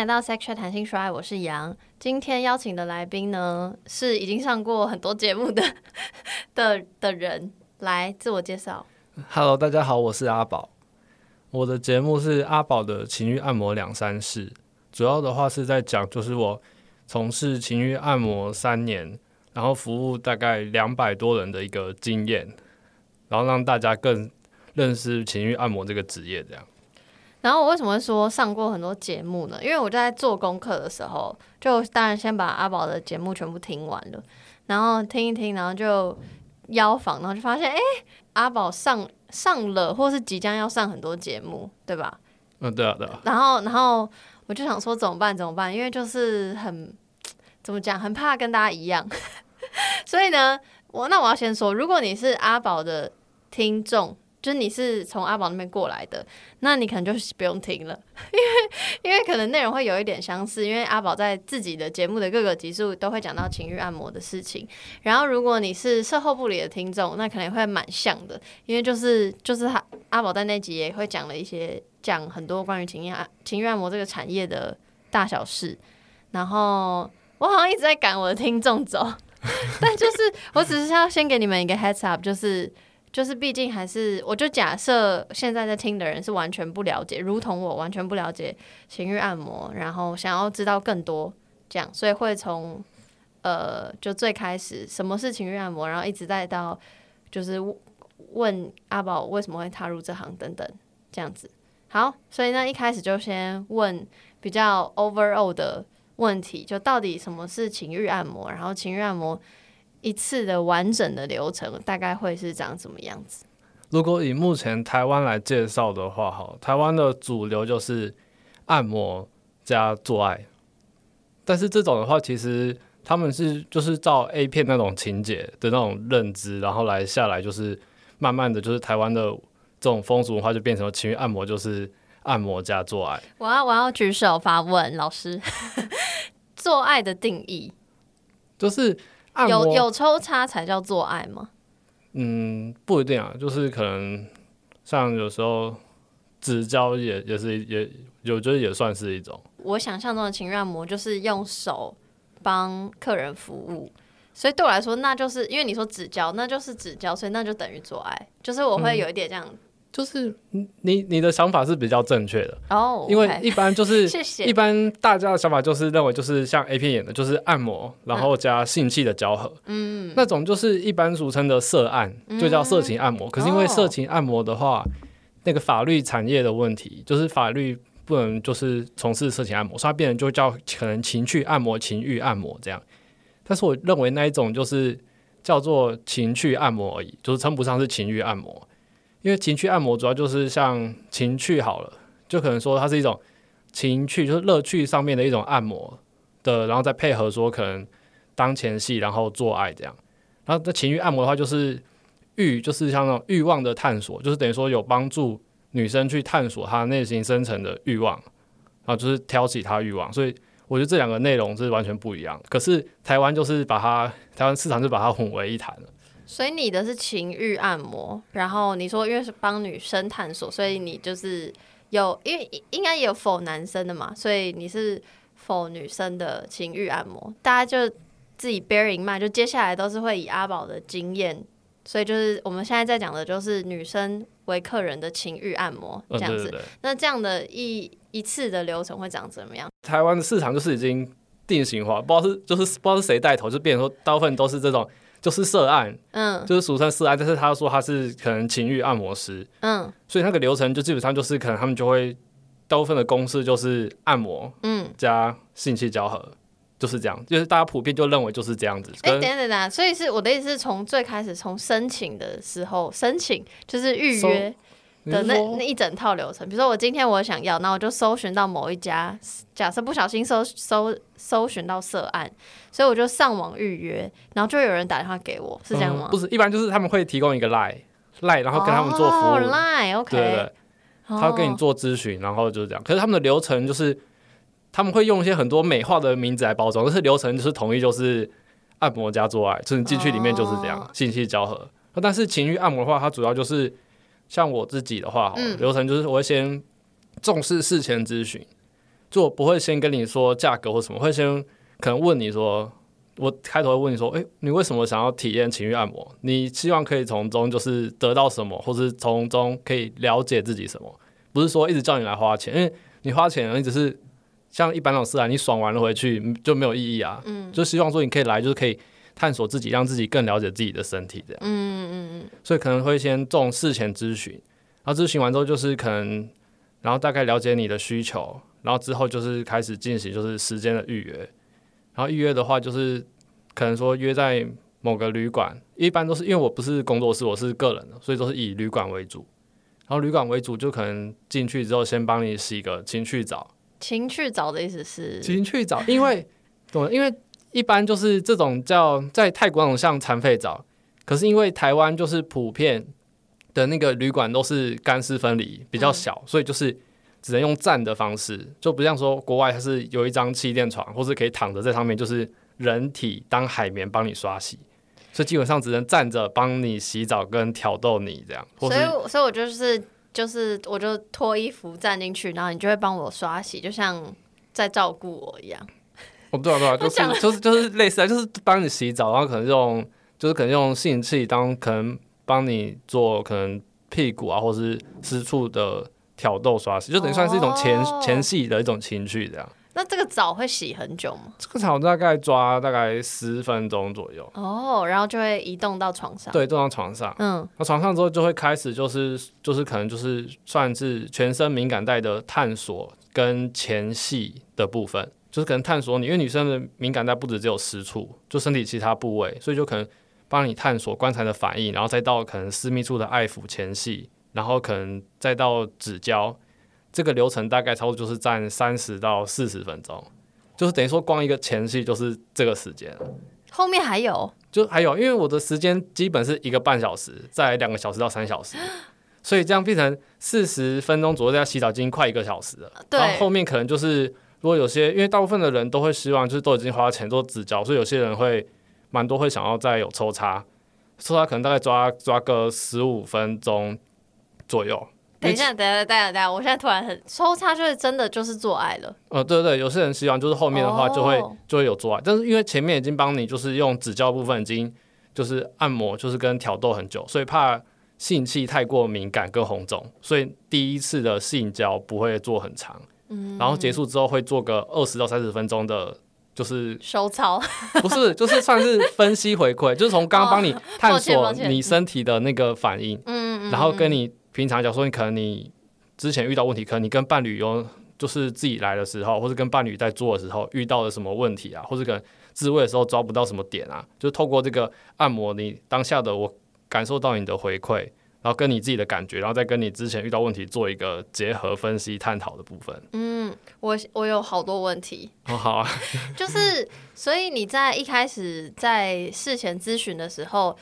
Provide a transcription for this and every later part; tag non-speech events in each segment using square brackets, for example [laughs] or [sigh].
迎来到 Section 谈心说爱，我是杨。今天邀请的来宾呢，是已经上过很多节目的 [laughs] 的的人，来自我介绍。Hello，大家好，我是阿宝。我的节目是阿宝的情欲按摩两三事，主要的话是在讲，就是我从事情欲按摩三年，然后服务大概两百多人的一个经验，然后让大家更认识情欲按摩这个职业。这样，然后我为什么会说上过很多节目呢？因为我在做功课的时候，就当然先把阿宝的节目全部听完了，然后听一听，然后就邀访，然后就发现，哎、阿宝上上了，或是即将要上很多节目，对吧？嗯，对啊，对啊，然后，然后我就想说怎么办？怎么办？因为就是很怎么讲，很怕跟大家一样。[laughs] 所以呢，我那我要先说，如果你是阿宝的听众，就你是从阿宝那边过来的，那你可能就不用听了，因 [laughs] 为因为可能内容会有一点相似，因为阿宝在自己的节目的各个集数都会讲到情欲按摩的事情。然后，如果你是售后部里的听众，那可能会蛮像的，因为就是就是他阿宝在那集也会讲了一些讲很多关于情欲情欲按摩这个产业的大小事。然后我好像一直在赶我的听众走，[laughs] 但就是我只是要先给你们一个 heads up，就是就是毕竟还是我就假设现在在听的人是完全不了解，如同我完全不了解情欲按摩，然后想要知道更多这样，所以会从呃就最开始什么是情欲按摩，然后一直再到就是问阿宝为什么会踏入这行等等这样子。好，所以呢一开始就先问比较 overall 的问题，就到底什么是情欲按摩，然后情欲按摩一次的完整的流程大概会是长什么样子？如果以目前台湾来介绍的话，哈，台湾的主流就是按摩加做爱，但是这种的话，其实他们是就是照 A 片那种情节的那种认知，然后来下来就是慢慢的就是台湾的这种风俗文化就变成了情欲按摩就是按摩加做爱，我要我要举手发问，老师，[laughs] 做爱的定义。就是按摩有有抽插才叫做爱吗？嗯不一定啊，就是可能像有时候指交也也是也有就是也算是一种。我想象中的情愿按摩就是用手帮客人服务，所以对我来说，那就是因为你说指交，那就是指交，所以那就等于做爱，就是我会有一点这样。就是你你的想法是比较正确的，哦，因为一般就是 [laughs] 谢谢。一般大家的想法就是认为就是像 A 片演的，就是按摩，然后加性器的交合，嗯，那种就是一般俗称的色按，就叫色情按摩。可是因为哦。色情按摩的话，那个法律产业的问题，就是法律不能就是从事色情按摩，所以它变成就叫可能情趣按摩、情欲按摩这样。但是我认为那一种就是叫做情趣按摩而已，就是称不上是情欲按摩。因为情趣按摩主要就是像情趣好了，就可能说它是一种情趣，就是乐趣上面的一种按摩的，然后再配合说可能当前戏，然后做爱这样。然后这情欲按摩的话，就是欲，就是像那种欲望的探索，就是等于说有帮助女生去探索她内心深层的欲望，然后就是挑起她欲望。所以我觉得这两个内容是完全不一样。可是台湾就是把它，台湾市场就把它混为一谈了。所以你的是情欲按摩，然后你说因为是帮女生探索，所以你就是有，因为应该也有否男生的嘛，所以你是否女生的情欲按摩，大家就自己 bear in mind，就接下来都是会以阿宝的经验，所以就是我们现在在讲的就是女生为客人的情欲按摩这嗯，样子。对对对。那这样的一一次的流程会长怎么样？台湾的市场就是已经定型化，不知道是就是不知道是谁带头，就变成说大部分都是这种就是涉案，嗯。就是俗称涉案，但是他说他是可能情欲按摩师，嗯。所以那个流程就基本上就是可能他们就会大部分的公式就是按摩嗯。加性器交合，就是这样，就是大家普遍就认为就是这样子。哎、跟等等一下，所以是我的意思是从最开始从申请的时候申请就是预约的那那一整套流程，比如说我今天我想要，那我就搜寻到某一家，假设不小心搜搜搜寻到涉案，所以我就上网预约，然后就有人打电话给我，是这样吗？嗯不是，一般就是他们会提供一个 line line，然后跟他们做服务，哦、，Line OK，对对对，他会跟你做咨询，然后就是这样。可是他们的流程就是他们会用一些很多美化的名字来包装，但是流程就是统一，就是按摩加做爱，就是你进去里面就是这样，哦信息交合。但是情欲按摩的话，它主要就是像我自己的话，好了嗯流程就是我会先重视事前咨询，就我不会先跟你说价格或什么，会先可能问你说，我开头会问你说，哎，你为什么想要体验情欲按摩？你希望可以从中就是得到什么，或是从中可以了解自己什么？不是说一直叫你来花钱，因为你花钱你只是像一般那种事啊，你爽完了回去嗯就没有意义啊。嗯，就希望说你可以来，就是可以探索自己，让自己更了解自己的身体这样。嗯嗯嗯，所以可能会先重事前咨询，然后咨询完之后就是可能，然后大概了解你的需求，然后之后就是开始进行就是时间的预约，然后预约的话就是可能说约在某个旅馆，一般都是因为我不是工作室，我是个人的，所以都是以旅馆为主。然后旅馆为主，就可能进去之后先帮你洗个情趣澡，情趣澡的意思是情趣澡，因为懂，因为一般就是这种叫在泰国那种像残废澡，可是因为台湾就是普遍的那个旅馆都是干湿分离，比较小，所以就是只能用站的方式，就不像说国外它是有一张气垫床，或是可以躺着在上面，就是人体当海绵帮你刷洗，所以基本上只能站着帮你洗澡跟挑逗你这样，所以，所以我就是就是，我就脱衣服站进去，然后你就会帮我刷洗，就像在照顾我一样。哦，对啊，对啊，[laughs] 就是就是就是类似啊，就是帮你洗澡，然后可能用就是可能用性器当可能帮你做可能屁股啊，或是私处的挑逗刷洗，就等于算是一种前、哦前戏的一种情趣这样。那这个澡会洗很久吗？这个澡大概抓大概十分钟左右，哦，然后就会移动到床上。对，坐到床上。嗯，那床上之后就会开始就是就是可能就是算是全身敏感带的探索跟前戏的部分，就是可能探索你，因为女生的敏感带不止只有私处，就身体其他部位，所以就可能帮你探索观察的反应，然后再到可能私密处的爱抚前戏，然后可能再到纸胶，这个流程大概差不多就是占三十到四十分钟，就是等于说光一个前戏就是这个时间。后面还有就还有，因为我的时间基本是一个半小时，再两个小时到三小时，所以这样变成四十分钟左右，在洗澡已经快一个小时了。对然后后面可能就是，如果有些，因为大部分的人都会希望就是都已经花钱做指交，所以有些人会蛮多会想要再有抽插，抽插可能大概抓抓个十五分钟左右。等一下，等一下，等一下，等一下，我现在突然很抽插，就是真的就是做爱了。呃，对对，有些人希望就是后面的话就会、哦。就会有做爱，但是因为前面已经帮你就是用指教部分已经就是按摩，就是跟挑逗很久，所以怕性器太过敏感跟红肿，所以第一次的性交不会做很长，嗯。然后结束之后会做个二十到三十分钟的，就是收操，不是就是算是分析回馈，就是从刚刚帮你探索你身体的那个反应，嗯嗯，然后跟你平常讲说，你可能你之前遇到问题，可能你跟伴侣有就是自己来的时候，或是跟伴侣在做的时候遇到了什么问题啊，或是可能自慰的时候抓不到什么点啊，就透过这个按摩，你当下的我感受到你的回馈，然后跟你自己的感觉，然后再跟你之前遇到问题做一个结合分析探讨的部分。嗯，我我有好多问题，[laughs] 哦，好啊，[laughs] 就是所以你在一开始在事前咨询的时候。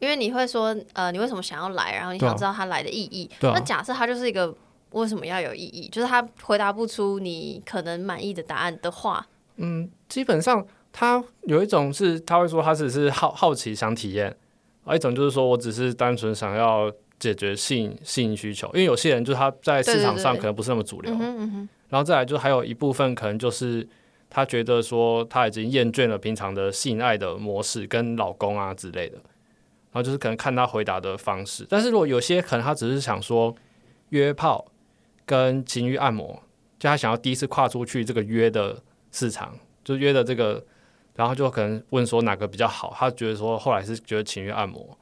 因为你会说，呃，你为什么想要来？然后你想知道他来的意义。啊。那假设他就是一个为什么要有意义，就是他回答不出你可能满意的答案的话，嗯基本上他有一种是他会说他只是好好奇想体验，而一种就是说我只是单纯想要解决性性需求，因为有些人就是他在市场上可能不是那么主流，嗯然后再来就还有一部分可能就是他觉得说他已经厌倦了平常的性爱的模式跟老公啊之类的，然后就是可能看他回答的方式，但是如果有些可能他只是想说约炮跟情欲按摩，就他想要第一次跨出去这个约的市场，就约的这个，然后就可能问说哪个比较好，他觉得说后来是觉得情欲按摩。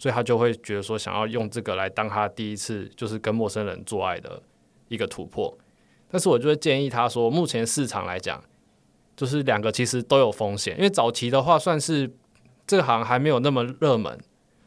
所以他就会觉得说，想要用这个来当他第一次就是跟陌生人做爱的一个突破。但是我就会建议他说，目前市场来讲，就是两个其实都有风险，因为早期的话算是这行还没有那么热门，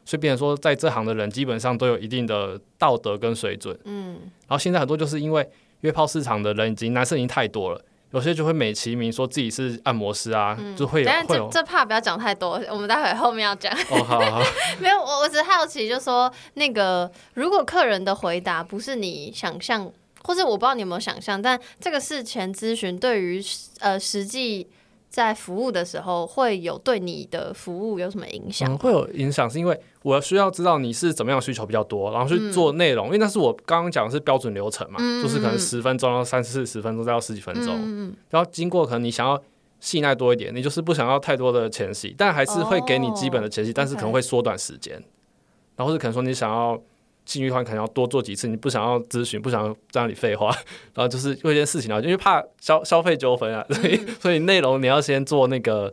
所以变成说在这行的人基本上都有一定的道德跟水准。嗯，然后现在很多就是因为约炮市场的人已经男生已经太多了，有些就会美其名说自己是按摩师啊，就会有但是这这怕不要讲太多，我们待会后面要讲。哦，好好好，[laughs] 没有，我我只是好奇，就说那个如果客人的回答不是你想象，或者我不知道你有没有想象，但这个事前咨询对于呃实际在服务的时候会有对你的服务有什么影响？嗯，会有影响，是因为我需要知道你是怎么样需求比较多，然后去做内容，因为那是我刚刚讲的是标准流程嘛，就是可能十分钟到三四十分钟再到十几分钟，然后经过可能你想要细耐多一点，你就是不想要太多的前戏，但还是会给你基本的前戏，但是可能会缩短时间，然后是可能说你想要。信誉团可能要多做几次，你不想要咨询，不想要在那里废话，[laughs] 然后就是做一件事情啊，因为怕消消费纠纷啊，所以 [laughs] 所以内容你要先做那个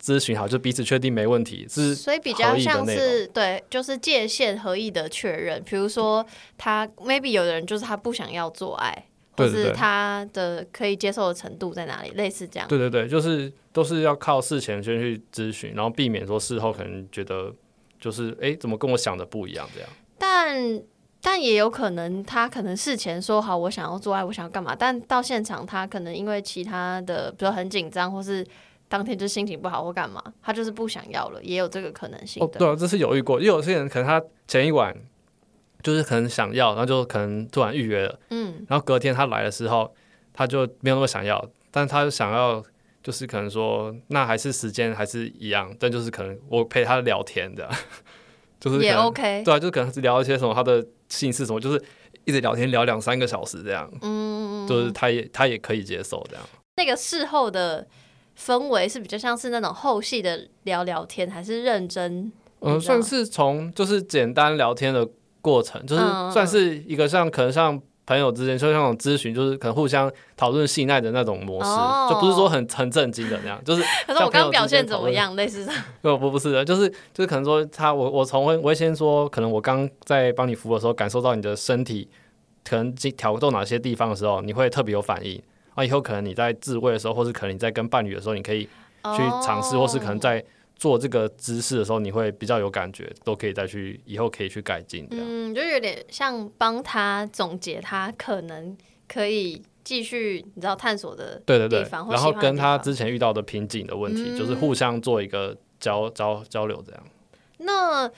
咨询好，就彼此确定没问题是，所以比较像是对，就是界限合意的确认。比如说他 maybe 有的人就是他不想要做爱，或是他的可以接受的程度在哪里，类似这样。对对对，就是都是要靠事前先去咨询，然后避免说事后可能觉得就是哎怎么跟我想的不一样这样。但但也有可能，他可能事前说好我想要做爱，我想要干嘛，但到现场他可能因为其他的，比如很紧张，或是当天就心情不好或干嘛，他就是不想要了，也有这个可能性。哦，对啊，这是犹豫过，因为有些人可能他前一晚就是可能想要，然后就可能突然预约了，嗯，然后隔天他来的时候，他就没有那么想要，但他就想要，就是可能说，那还是时间还是一样，但就是可能我陪他聊天的。就是也 OK，对啊，就可能是聊一些什么他的姓氏什么，就是一直聊天聊两三个小时这样，嗯，就是他也他也可以接受这样。那个事后的氛围是比较像是那种后戏的聊聊天，还是认真？嗯，算是从就是简单聊天的过程，就是算是一个像可能像。朋友之间就像那种咨询，就是可能互相讨论信赖的那种模式，就不是说很很震惊的那样，就是。可是我刚表现怎么样？类似。不 [laughs] 不不是的，就是就是可能说他我我从会我会先说，可能我刚在帮你服务的时候，感受到你的身体可能挑动哪些地方的时候，你会特别有反应。啊，以后可能你在自慰的时候，或是可能你在跟伴侣的时候，你可以去尝试，或是可能在。做这个姿势的时候，你会比较有感觉，都可以再去以后可以去改进。嗯，就有点像帮他总结他可能可以继续你知道探索的对对对，然后跟他之前遇到的瓶颈的问题，就是互相做一个交交交流这样。那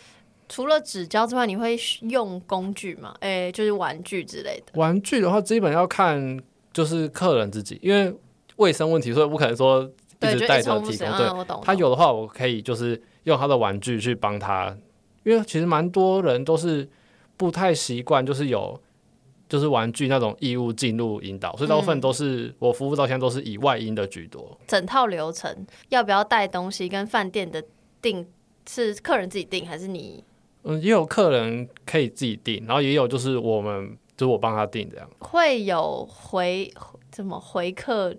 除了纸胶之外，你会用工具吗？哎，就是玩具之类的。玩具的话，基本要看就是客人自己，因为卫生问题，所以不可能说。一直带着提供，对，他有的话，我可以就是用他的玩具去帮他，因为其实蛮多人都是不太习惯，就是有就是玩具那种义务进入引导，所以大部分都是我服务到现在都是以外因的居多。整套流程要不要带东西，跟饭店的订是客人自己订还是你？嗯，也有客人可以自己订，然后也有就是我们就是我帮他订这样。会有回怎么回客？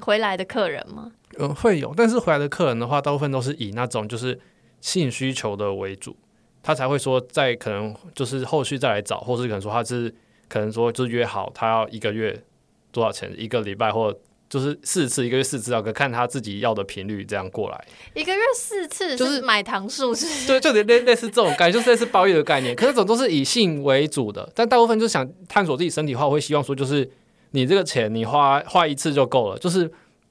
回来的客人吗？嗯，会有，但是回来的客人的话，大部分都是以那种就是性需求的为主，他才会说在可能就是后续再来找，或是可能说他是可能说就约好他要一个月多少钱，一个礼拜或就是四次，一个月四次，要看他自己要的频率这样过来。一个月四次就是买糖数是？[laughs] 对，就类类似这种概念，就是类似包月的概念。可是这种都是以性为主的，但大部分就想探索自己身体的话，我会希望说就是。你这个钱你花花一次就够了，就是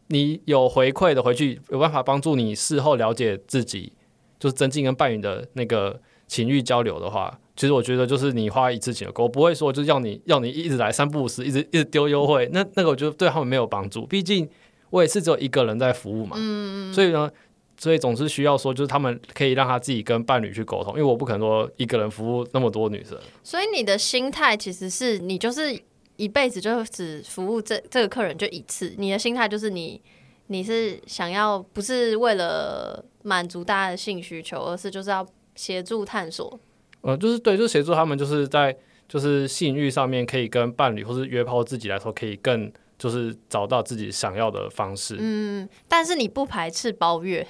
你有回馈的回去，有办法帮助你事后了解自己，就是增进跟伴侣的那个情欲交流的话，其实我觉得就是你花一次钱够，我不会说就是要你要你一直来三不五时，一直一直丢优惠，那那个我觉得对他们没有帮助，毕竟我也是只有一个人在服务嘛，嗯嗯，所以呢，所以总是需要说就是他们可以让他自己跟伴侣去沟通，因为我不可能说一个人服务那么多女生，所以你的心态其实是你就是。一辈子就只服务这这个客人就一次，你的心态就是你你是想要不是为了满足大家的性需求，而是就是要协助探索。呃，就是对，就是协助他们，就是在就是性欲上面可以跟伴侣或是约炮自己来说，可以更就是找到自己想要的方式。嗯，但是你不排斥包月。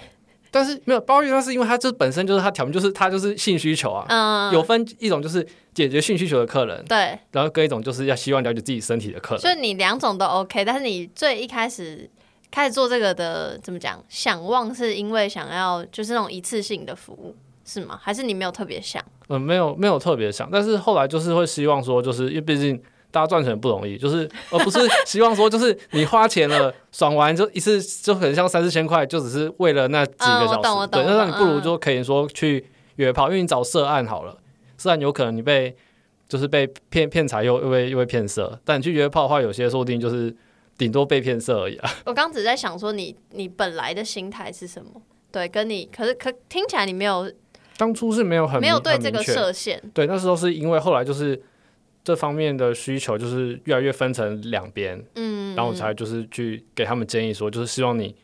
但是没有包月，那是因为他这本身就是他条目，就是他就是性需求啊。嗯，有分一种就是解决性需求的客人，对，然后跟一种就是要希望了解自己身体的客人。所以你两种都 OK，但是你最一开始开始做这个的怎么讲？想望是因为想要就是那种一次性的服务是吗？还是你没有特别想？嗯，没有没有特别想，但是后来就是会希望说，就是因为毕竟。大家赚钱不容易，就是而不是 [laughs] 希望说，就是你花钱了爽完就一次就可能像三四千块，就只是为了那几个小时。对，那你不如就可以说去约炮，因为你找涉案好了，涉案有可能你被就是被骗骗财又又被又被骗色，但你去约炮的话，有些说不定就是顶多被骗色而已啊。我刚只在想说你你本来的心态是什么？对，跟你可是可听起来你没有当初是没有很没有明对这个很明确设限，对，那时候是因为后来就是这方面的需求就是越来越分成两边，嗯，然后我才就是去给他们建议说，就是希望你，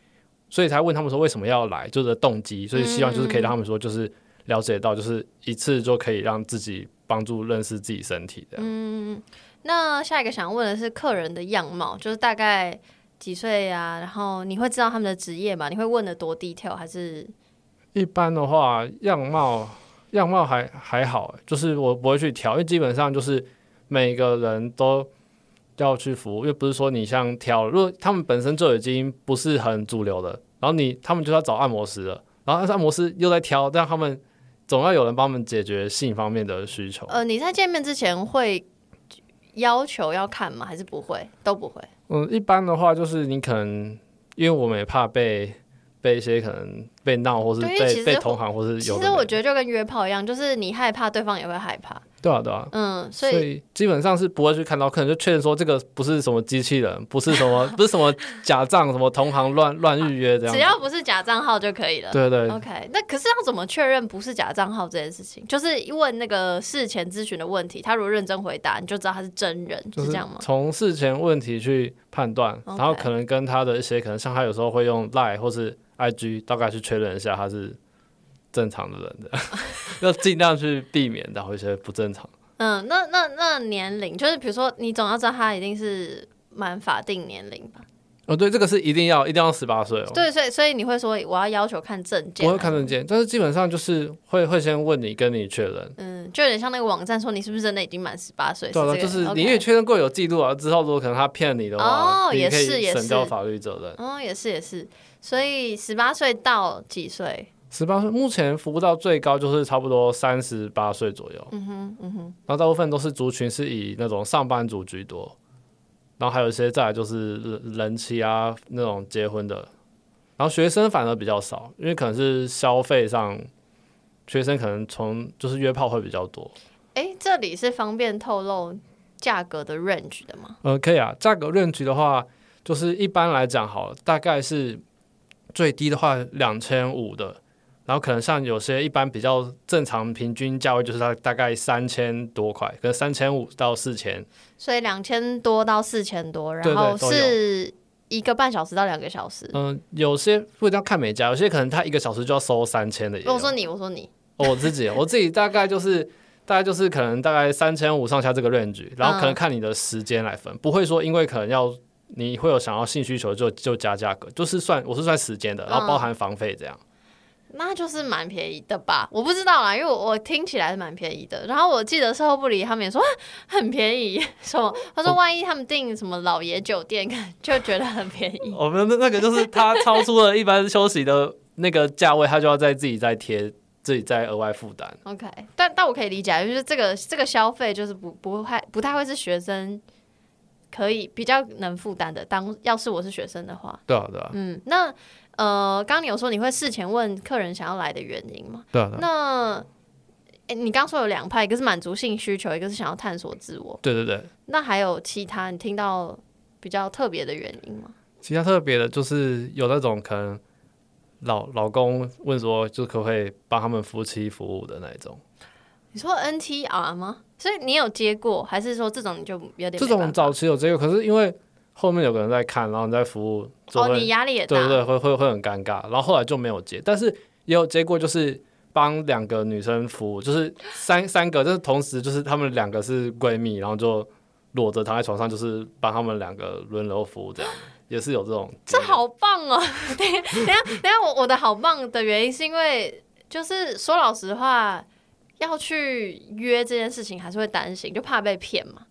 所以才问他们说为什么要来，就是动机，所以希望就是可以让他们说，就是了解到，就是一次就可以让自己帮助认识自己身体的。嗯，那下一个想问的是客人的样貌，就是大概几岁啊？然后你会知道他们的职业吗？你会问的多 detail 还是？一般的话，样貌样貌还还好，就是我不会去调，因为基本上就是每个人都要去服务，又不是说你像挑，如果他们本身就已经不是很主流的，然后你他们就要找按摩师了，然后按摩师又在挑，但他们总要有人帮我们解决性方面的需求。呃，你在见面之前会要求要看吗？还是不会？都不会。嗯，一般的话就是你可能，因为我们也怕被被一些可能被闹，或是被被同行，或是有的没实我觉得就跟约炮一样，就是你害怕，对方也会害怕。对啊对啊，嗯，所所以以基本上是不会去看到，可能就确认说这个不是什么机器人，不是什么 [laughs] 不是什么假账，什么同行乱乱预约这样子。只要不是假账号就可以了。对对，OK，那可是要怎么确认不是假账号这件事情？就是问那个事前咨询的问题，他如果认真回答，你就知道他是真人，就是是这样吗？从事前问题去判断，然后可能跟他的一些可能像他有时候会用 Line 或是 IG 大概去确确认一下他是正常的人的，[laughs] 要尽量去避免到一些不正常。嗯，那那那年龄，就是比如说，你总要知道他一定是满法定年龄吧？哦，对，这个是一定要一定要十八岁哦。对，所以所以你会说我要要求看证件，我会看证。件，但是基本上就是会会先问你，跟你确认。嗯，就有点像那个网站说你是不是真的已经满十八岁？对啊，就是你也确认过有记录啊，之后如果可能他骗你的话，哦也可以是也是省掉法律责任。哦，也是也是，所以十八岁到几岁？十八岁目前服务到最高就是差不多三十八岁左右，嗯哼嗯哼，然后大部分都是族群是以那种上班族居多，然后还有一些再来就是人人妻啊那种结婚的，然后学生反而比较少，因为可能是消费上，学生可能从就是约炮会比较多。哎，这里是方便透露价格的 range 的吗？呃，可以啊。价格 range 的话，就是一般来讲好了，大概是最低的话两千五的，然后可能像有些一般比较正常平均价位就是大大概三千多块，可能三千五到四千。所以两千多到四千多，然后是一个半小时到两个小时。嗯、有些不一定要看每家，有些可能他一个小时就要收三千的。我说你，我说你，哦我自己，我自己大概就是。大概就是可能大概三千五上下这个 range，然后可能看你的时间来分，不会说因为可能要你会有想要性需求就就加价格，就是算我是算时间的，然后包含房费这样。那就是蛮便宜的吧？我不知道啦，因为我我听起来是蛮便宜的。然后我记得售后部里他们也说啊很便宜，[laughs] 什么他说万一他们订什么老爷酒店，就觉得很便宜。我们的那个就是他超出了一般休息的那个价位，他就要再自己再贴，自己再额外负担。OK，但但我可以理解，就是这个这个消费就是不不太不太会是学生可以比较能负担的。当要是我是学生的话，对啊，对啊，嗯，那呃，刚刚你有说你会事前问客人想要来的原因吗？对啊，对啊，那诶你刚说有两派，一个是满足性需求，一个是想要探索自我。对对对。那还有其他你听到比较特别的原因吗？其他特别的就是有那种可能老老公问说，就可不可以帮他们夫妻服务的那一种。你说 NTR 吗？所以你有接过，还是说这种你就有点这种早期有这个，可是因为后面有个人在看，然后你在服务，就哦，你压力也大，对对对，会会会很尴尬。然后后来就没有接，但是也有接过，就是帮两个女生服务，就是三三个，就是同时就是她们两个是闺蜜，然后就裸着躺在床上，就是帮她们两个轮流服务，这样也是有这种。这好棒哦！[laughs] 等下等下等下，我我的好棒的原因是因为，就是说老实话，要去约这件事情还是会担心，就怕被骗嘛。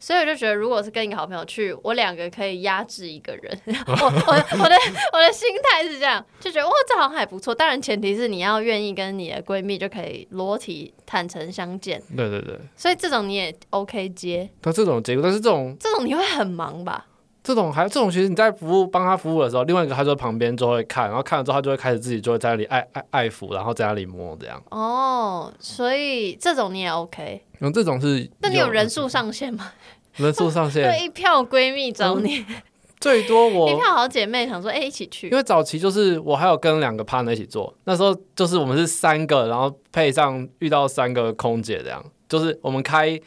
所以我就觉得，如果是跟一个好朋友去，我两个可以压制一个人。[laughs] 我我我的我的心态是这样，就觉得哇，这好像还不错。当然，前提是你要愿意跟你的闺蜜就可以裸体坦诚相见。对对对，所以这种你也 OK 接，但这种结果，但是这种这种你会很忙吧？这种还这种，其实你在服务帮他服务的时候，另外一个他就在旁边就会看，然后看了之后，他就会开始自己就会在那里爱爱爱抚，然后在那里摸这样。哦，所以这种你也 OK。然后这种是那你有人数上限吗？[laughs] 人数上限，对，一票闺蜜找你，最多我一票好姐妹想说，哎、一起去因。为早期就是我还有跟两个 partner 一起做，那时候就是我们是三个，然后配上遇到三个空姐这样，就是我们开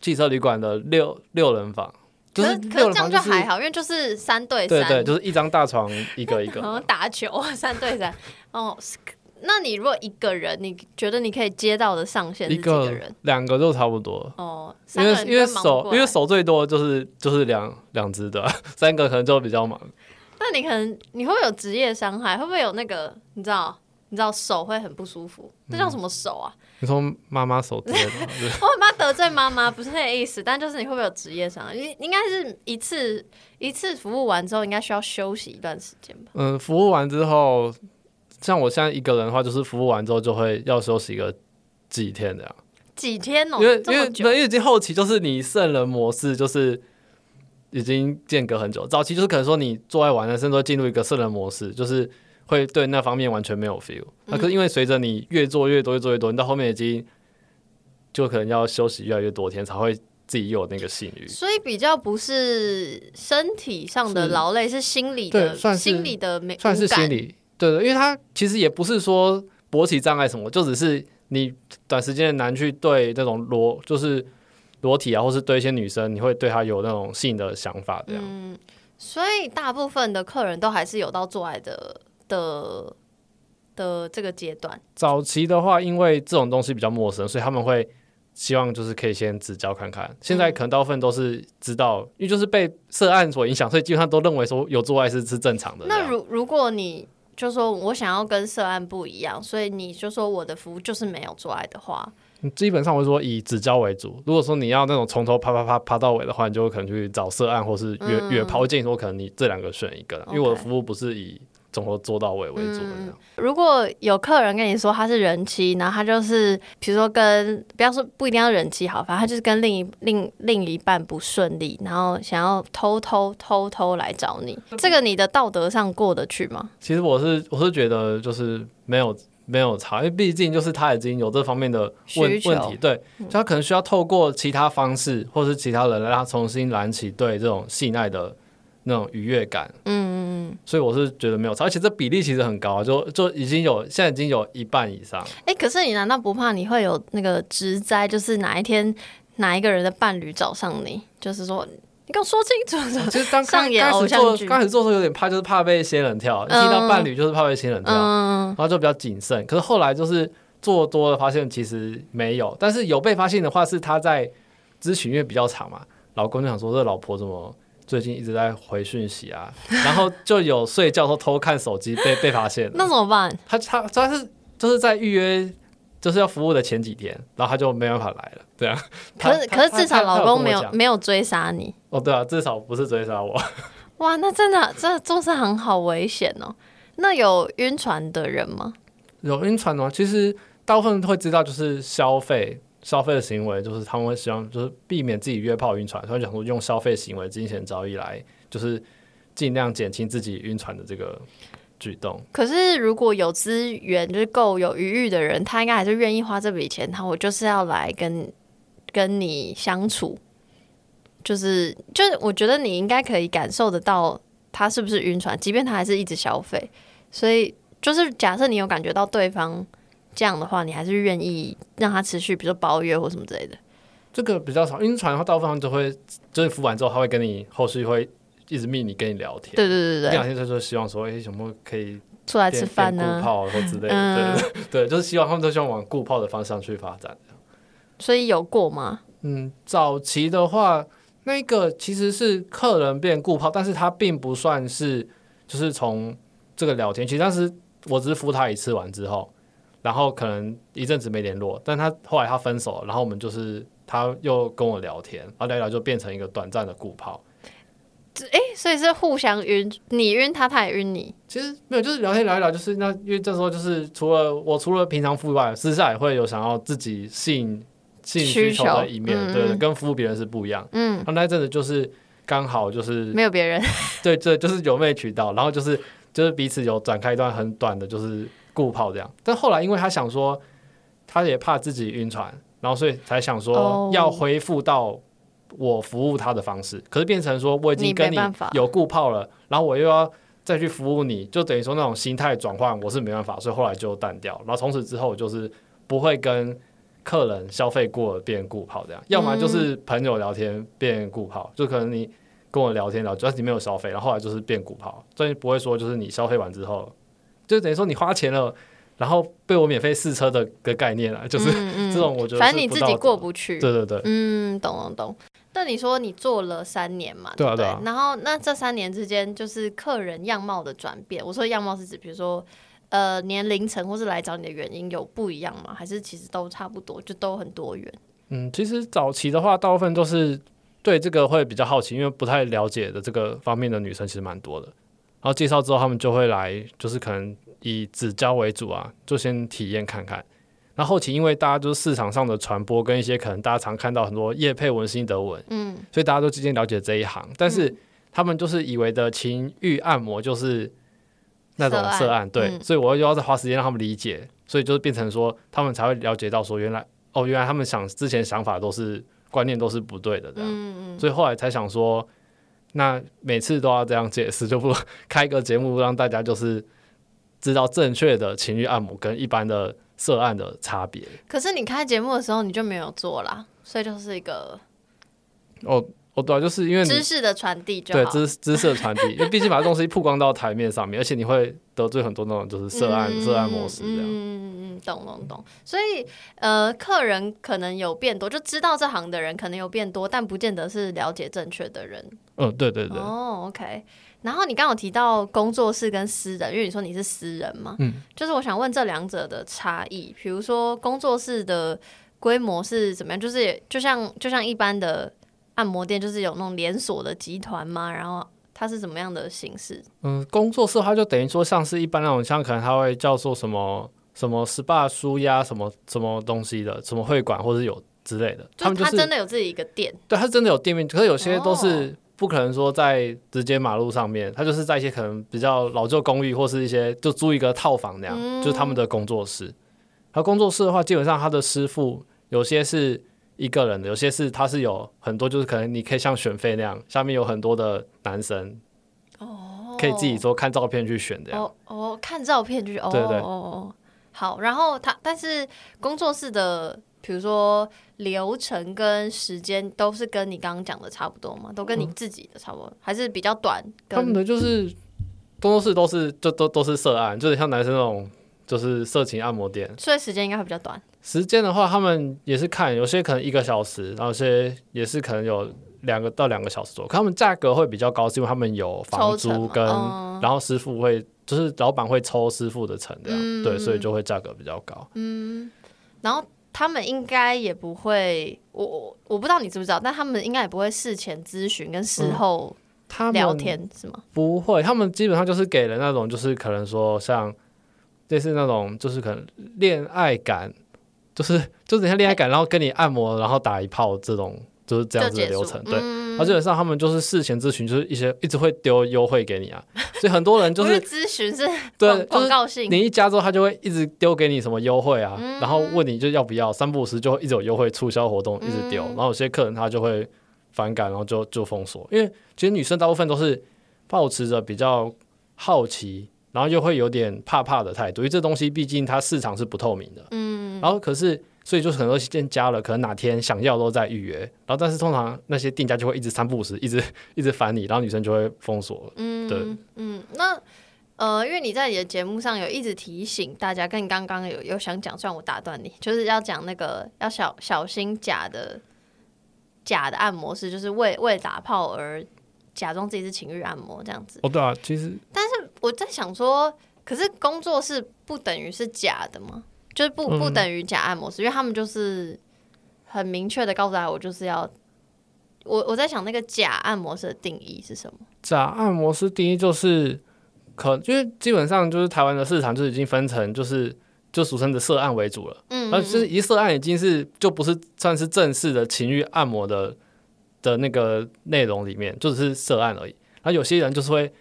汽车旅馆的六六人房，就可是是可是这样就还好，因为就是三对三，对对，就是一张大床一个一个。[laughs] 好像打球三对三。哦，是那你如果一个人，你觉得你可以接到的上限是一几个个人？两个就差不多，哦，因为三个人因为就忙不手过因为手最多就是就是两两只的，[laughs] 三个可能就比较忙。那你可能你会不会有职业伤害？会不会有那个你知道？你知道手会很不舒服，这嗯叫什么手啊？你说妈妈手之类的吗，就 [laughs] 是我很怕得罪妈妈，不是那个意思，但就是你会不会有职业伤害？应应该是一次一次服务完之后，应该需要休息一段时间吧？嗯，服务完之后，像我现在一个人的话，就是服务完之后就会要休息个几天这样。几天哦、因为因为因为已经后期就是你圣人模式就是已经间隔很久，早期就是可能说你做爱玩的，甚至会进入一个圣人模式，就是会对那方面完全没有 feel。那、可是因为随着你越做越多越做越多，你到后面已经就可能要休息越来越多天，才会自己有那个性欲。所以比较不是身体上的是劳累，是心理的算是心理的没算是心理，对对，因为他其实也不是说勃起障碍什么，就只是你短时间难去对那种裸就是裸体啊，或是对一些女生，你会对她有那种性的想法这样。嗯，所以大部分的客人都还是有到做爱的的的这个阶段。早期的话，因为这种东西比较陌生，所以他们会希望就是可以先指教看看。现在可能大部分都是知道，因为就是被涉案所影响，所以基本上都认为说有做爱是是正常的那。如如果你就说我想要跟涉案不一样，所以你就说我的服务就是没有做爱的话，基本上我会说以指教为主。如果说你要那种从头啪啪啪啪到尾的话，你就可能去找涉案或是约、嗯约抛。我建议说，可能你这两个选一个，因为我的服务不是以从头做到尾为主的。如果有客人跟你说他是人妻，然后他就是比如说跟不要说不一定要人妻好，反正他就是跟另一另另一半不顺利，然后想要偷偷偷偷来找你，这个你的道德上过得去吗？其实我是我是觉得就是没有没有差，因为毕竟就是他已经有这方面的问问题，对，就他可能需要透过其他方式或是其他人来让他重新燃起对这种性爱的那种愉悦感。嗯嗯嗯。所以我是觉得没有差，而且这比例其实很高啊，就就已经有现在已经有一半以上。哎、可是你难道不怕你会有那个职灾？就是哪一天 [laughs] 哪一个人的伴侣找上你，就是说你跟我说清楚。其实刚开始做刚开始做的时候有点怕，就是怕被仙人跳，一听到伴侣就是怕被仙人跳，嗯然，后就比较谨慎。可是后来就是做多了，发现其实没有，但是有被发现的话，是他在咨询因为比较长嘛，老公就想说这老婆怎么最近一直在回讯息啊，[laughs] 然后就有睡觉偷偷看手机被 [laughs] 被发现了。那怎么办？他他他是就是在预约就是要服务的前几天，然后他就没办法来了，对啊。可是可是至少老公没有没有追杀你。哦，对啊，至少不是追杀我。[laughs] 哇，那真的这做事很好危险哦。那有晕船的人吗？有晕船的话，其实大部分会知道，就是消费消费的行为，就是他们会希望就是避免自己约炮晕船，所以想说用消费行为、金钱交易来，就是尽量减轻自己晕船的这个举动。可是如果有资源，就是够有余裕的人，他应该还是愿意花这笔钱。他我就是要来跟跟你相处，就是就是我觉得你应该可以感受得到他是不是晕船，即便他还是一直消费。所以就是假设你有感觉到对方这样的话，你还是愿意让他持续，比如说包月或什么之类的。这个比较少，晕船的话，大部分都会就是服完之后，他会跟你后续会一直密你跟你聊天。对对对对对，这两天就说希望说，哎、有没有可以出来吃饭呢、变顾炮或之类的，嗯 [laughs] 对就是希望他们都希望往顾泡的方向去发展。所以有过吗？嗯，早期的话，那个其实是客人变顾泡，但是他并不算是就是从这个聊天，其实当时我只是服务他一次完之后，然后可能一阵子没联络，但他后来他分手了，然后我们就是他又跟我聊天，然后聊一聊就变成一个短暂的顾炮。哎，所以是互相晕，你晕他，他也晕你。其实没有，就是聊天聊一聊，就是那因为这时候就是除了我除了平常服务以外，私下也会有想要自己性性需求的一面，对跟服务别人是不一样。嗯，然后那一阵子就是刚好就是没有别人。[laughs] 对对，就是有妹渠道，然后就是就是彼此有展开一段很短的，就是顾炮这样。但后来因为他想说，他也怕自己晕船，然后所以才想说哦要恢复到我服务他的方式，可是变成说我已经跟你有顾泡了，然后我又要再去服务你，就等于说那种心态转换我是没办法，所以后来就淡掉。然后从此之后就是不会跟客人消费过变顾泡这样，要么就是朋友聊天变顾泡，就可能你跟我聊天聊，但是你没有消费，然后后来就是变顾泡，所以不会说就是你消费完之后，就等于说你花钱了。然后被我免费试车的个概念啊，就是、[laughs] 这种我觉得反正你自己过不去。对对对，嗯，懂懂懂。那你说你做了三年嘛？不对啊对啊然后那这三年之间，就是客人样貌的转变。我说样貌是指，比如说呃年龄层或是来找你的原因有不一样吗？还是其实都差不多，就都很多元？嗯，其实早期的话，大部分都是对这个会比较好奇，因为不太了解的这个方面的女生其实蛮多的。然后介绍之后，他们就会来，就是可能以指教为主啊，就先体验看看。然后后期因为大家就是市场上的传播跟一些可能大家常看到很多叶配文、心得文，嗯，所以大家都渐渐了解这一行。但是他们就是以为的情欲按摩就是那种色案，对，嗯。所以我又要再花时间让他们理解，所以就是变成说他们才会了解到说原来哦，原来他们想之前想法都是观念都是不对的这样，嗯嗯。所以后来才想说，那每次都要这样解释，就不 [laughs] 开个节目让大家就是知道正确的情欲按摩跟一般的涉案的差别。可是你开节目的时候你就没有做啦，所以就是一个哦哦，对啊、就是因为知识的传递就对好。知知识的传递，因为毕竟把东西曝光到台面上面，而且你会得罪很多那种就是涉案、涉案模式这样。嗯嗯嗯，懂懂懂。所以呃，客人可能有变多，就知道这行的人可能有变多，但不见得是了解正确的人。嗯，对对对，哦，OK。然后你刚刚有提到工作室跟私人，因为你说你是私人嘛，嗯，就是我想问这两者的差异，比如说工作室的规模是怎么样？就是也就像就像一般的按摩店，就是有那种连锁的集团吗？然后它是怎么样的形式？嗯，工作室的话就等于说像是一般那种，像可能他会叫做什么什么 SPA 舒压什么什么东西的，什么会馆或者有之类的，他们就是真的有自己一个店，对，他真的有店面，可是有些都哦是不可能说在直接马路上面，他就是在一些可能比较老旧公寓或是一些就租一个套房那样，嗯就是他们的工作室。他工作室的话，基本上他的师傅有些是一个人的，有些是他是有很多，就是可能你可以像选妃那样，下面有很多的男生，哦可以自己说看照片去选这样。哦哦，看照片就是哦对对哦哦，好。然后他但是工作室的，比如说流程跟时间都是跟你刚刚讲的差不多吗？都跟你自己的差不多，还是比较短？他们的就是工作室都是就都都是涉案，就是像男生那种就是色情按摩店。所以时间应该会比较短。时间的话，他们也是看，有些可能一个小时，然后有些也是可能有两个到两个小时左右。可他们价格会比较高，是因为他们有房租跟，嗯然后师傅会就是老板会抽师傅的成这样，嗯对，所以就会价格比较高。嗯然后他们应该也不会，我我我不知道你知不知道，但他们应该也不会事前咨询跟事后他们聊天、是吗？不会，他们基本上就是给了那种就是可能说像类似那种就是可能恋爱感，就是就是像恋爱感，然后跟你按摩，然后打一炮这种就是这样子的流程，对。嗯。然后基本上他们就是事前咨询，就是一些一直会丢优惠给你啊，[laughs] 所以很多人就不是是咨询，是对广就是广告性。你一加之后，他就会一直丢给你什么优惠啊，嗯。然后问你就要不要，三不五时就会一直有优惠促销活动，一直丢，嗯然后有些客人他就会反感，然后就就封锁，因为其实女生大部分都是保持着比较好奇，然后又会有点怕怕的态度，因为这东西毕竟它市场是不透明的，嗯，然后可是。所以就是很多店加了，可能哪天想要都在预约，然后但是通常那些店家就会一直三不五时，一直 [laughs] 一直烦你，然后女生就会封锁了。嗯，对嗯，那呃，因为你在你的节目上有一直提醒大家，跟你刚刚有有想讲，虽然我打断你，就是要讲那个要小小心假的假的按摩师，就是为为打炮而假装自己是情欲按摩这样子。哦，对啊，其实但是我在想说，可是工作室不等于是假的吗？就是不不嗯等于假按摩师，因为他们就是很明确的告诉大家，我就是要。我我在想那个假按摩师的定义是什么？假按摩师定义就是可，因为基本上就是台湾的市场就已经分成就是就俗称的涉案为主了，嗯，而是一涉案已经是就不是算是正式的情欲按摩的的那个内容里面，就只是涉案而已。然后有些人就是会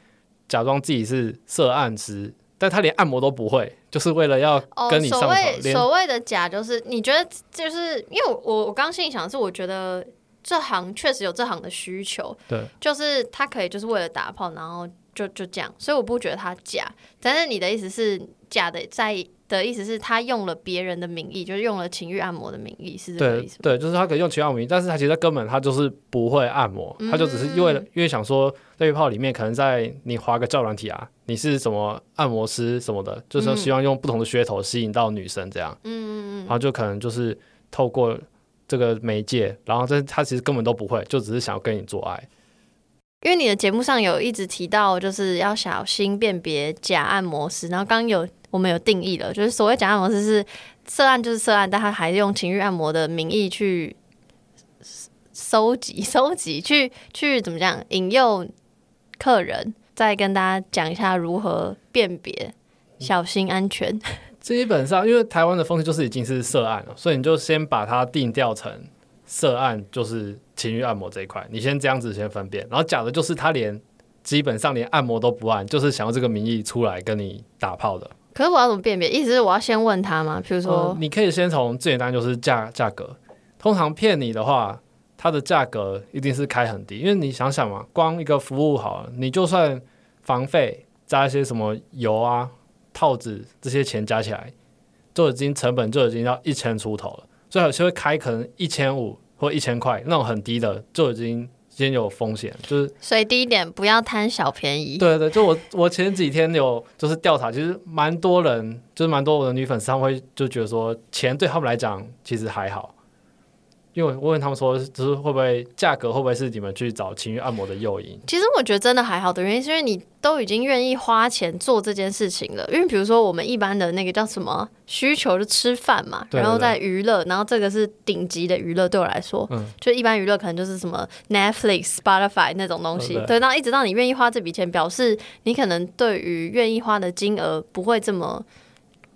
假装自己是涉案师，但他连按摩都不会，就是为了要哦，跟你上床，所谓所谓的假，就是你觉得就是因为我我我刚心里想的是，我觉得这行确实有这行的需求，对，就是他可以就是为了打炮，然后就就这样，所以我不觉得他假。但是你的意思是假的，在的意思是他用了别人的名义，就是用了情欲按摩的名义，是这个意思？对对，就是他可以用情欲按摩名义，但是他其实根本他就是不会按摩，他就只是因为嗯因为想说在约炮里面可能在你划个教软体啊，你是什么按摩师什么的，就是说希望用不同的噱头吸引到女生这样，嗯嗯嗯然后就可能就是透过这个媒介，然后但他其实根本都不会，就只是想要跟你做爱。因为你的节目上有一直提到，就是要小心辨别假按摩师，然后刚刚有我们有定义了，就是所谓假按摩师是涉案就是涉案，但他还是用情欲按摩的名义去收集、[laughs] 收集，去去怎么讲，引诱客人。再跟大家讲一下如何辨别，小心安全。[laughs] 基本上，因为台湾的风气就是已经是涉案了，所以你就先把它定调成涉案，就是情欲按摩这一块，你先这样子先分辨。然后假的就是他连基本上连按摩都不按，就是想要这个名义出来跟你打炮的。可是我要怎么辨别？意思是我要先问他吗？比如说，你可以先从最简单就是价价格，通常骗你的话，它的价格一定是开很低，因为你想想嘛，光一个服务好了，你就算房费加一些什么油啊、套子这些钱加起来，就已经成本就已经要一千出头了，所以有些会开可能一千五或一千块那种很低的，就已经先有风险，就是所以第一点，不要贪小便宜。对对，就我我前几天有就是调查，其实蛮多人，就是蛮多我的女粉丝，他们会就觉得说钱对他们来讲其实还好，因为我问他们说，就是会不会价格会不会是你们去找情欲按摩的诱因？其实我觉得真的还好的原因，是因为你都已经愿意花钱做这件事情了。因为比如说我们一般的那个叫什么需求，就吃饭嘛，对对然后再娱乐，然后这个是顶级的娱乐，对我来说，嗯就一般娱乐可能就是什么 Netflix、Spotify 那种东西。对对对，然后一直到你愿意花这笔钱，表示你可能对于愿意花的金额不会这么。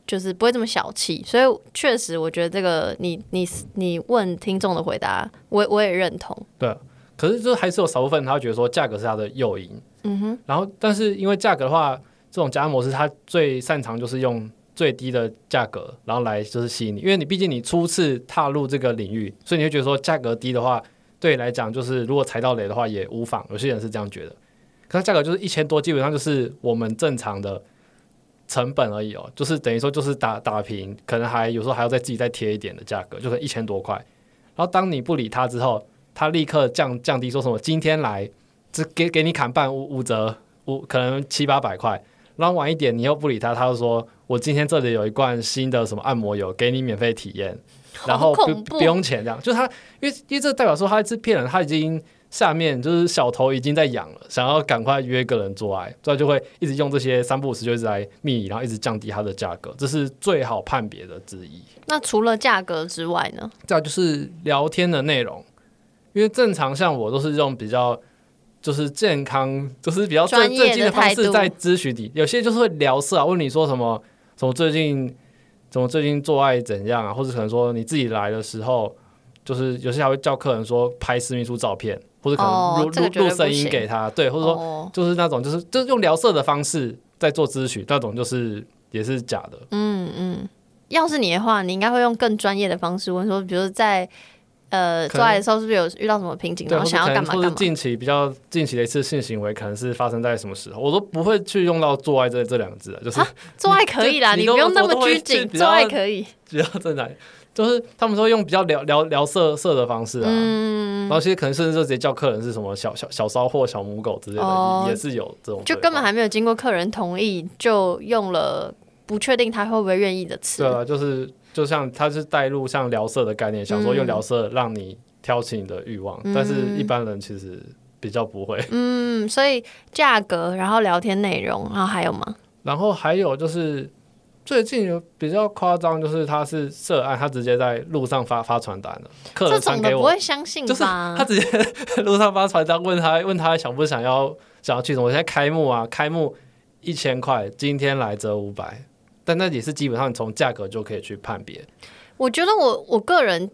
就是不会这么小气，所以确实，我觉得这个你你你问听众的回答，我我也认同。对可是就还是有少部分人他会觉得说价格是他的诱因，嗯哼，然后但是因为价格的话，这种加盟模式它最擅长就是用最低的价格，然后来就是吸引你，因为你毕竟你初次踏入这个领域，所以你会觉得说价格低的话，对你来讲就是如果踩到雷的话也无妨，有些人是这样觉得。可是价格就是一千多，基本上就是我们正常的成本而已哦，就是等于说就是打打平，可能还有时候还要再自己再贴一点的价格，就是一千多块。然后当你不理他之后，他立刻降降低，说什么今天来只给给你砍半五五折，五可能七八百块。然后晚一点你又不理他，他就说我今天这里有一罐新的什么按摩油，给你免费体验，然后不不用钱这样。就是他，因为因为这代表说他是骗人，他已经下面就是小头已经在痒了，想要赶快约个人做爱，所以就会一直用这些三不五时就一直来密，然后一直降低它的价格，这是最好判别的之一。那除了价格之外呢？再就是聊天的内容，因为正常像我都是用比较就是健康，就是比较正专业的方式在咨询你，有些就是会聊色啊，问你说什么什么最近怎么最近做爱怎样啊，或者可能说你自己来的时候，就是有些还会叫客人说拍私密处照片，或者可能录、录录声音给他，对，或者说哦，就是那种就是就是用聊色的方式在做咨询，那种就是也是假的。嗯嗯，要是你的话，你应该会用更专业的方式问说，比如在呃做爱的时候，是不是有遇到什么瓶颈，然后想要干嘛干嘛？近期比较近期的一次性行为，可能是发生在什么时候，我都不会去用到“做爱”这这两个字的，就是做爱可以啦，你你不用那么拘谨，做爱可以。比较正常，就是他们说用比较聊聊聊色色的方式啊，嗯然，后其实可能甚至就直接叫客人是什么小小小骚货、小母狗之类的，哦也也是有这种对话，就根本还没有经过客人同意，就用了不确定他会不会愿意的词。对啊，就是就像他是带入像聊色的概念，想说用嗯聊色让你挑起你的欲望，但是一般人其实比较不会。嗯，[laughs] 所以价格，然后聊天内容，然后还有吗？然后还有就是最近有比较夸张，就是他是涉案，他直接在路上发发传单了，客这人传给我种的不会，相信就是吧？他直接路上发传单问他问他想不想要想要去什么？现在开幕啊，开幕一千块，今天来折五百，但那也是基本上从价格就可以去判别。我觉得我我个人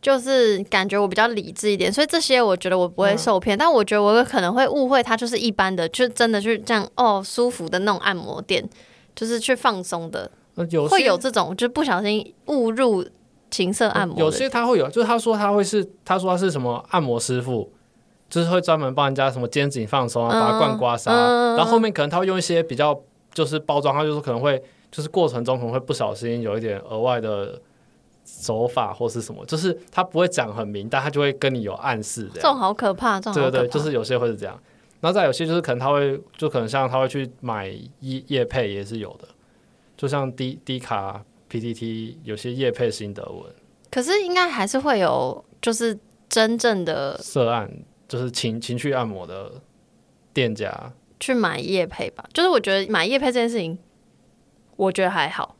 就是感觉我比较理智一点，所以这些我觉得我不会受骗，但我觉得我有可能会误会他就是一般的，就真的就是这样哦舒服的那种按摩店，就是去放松的，有会有这种就不小心误入情色按摩的？有些他会有，就是他说他会是，他说他是什么按摩师傅，就是会专门帮人家什么肩颈放松啊，嗯拔罐刮痧，嗯然后后面可能他会用一些比较就是包装，他就是可能会就是过程中可能会不小心有一点额外的手法或是什么，就是他不会讲很明，但他就会跟你有暗示这样。这种好可怕，这种对对。就是有些会是这样，然后再有些就是可能他会就可能像他会去买业业配也是有的，就像低低卡 PTT 有些叶配新德文。可是应该还是会有，就是真正的涉案就是情情趣按摩的店家，去买叶配吧。就是我觉得买叶配这件事情，我觉得还好。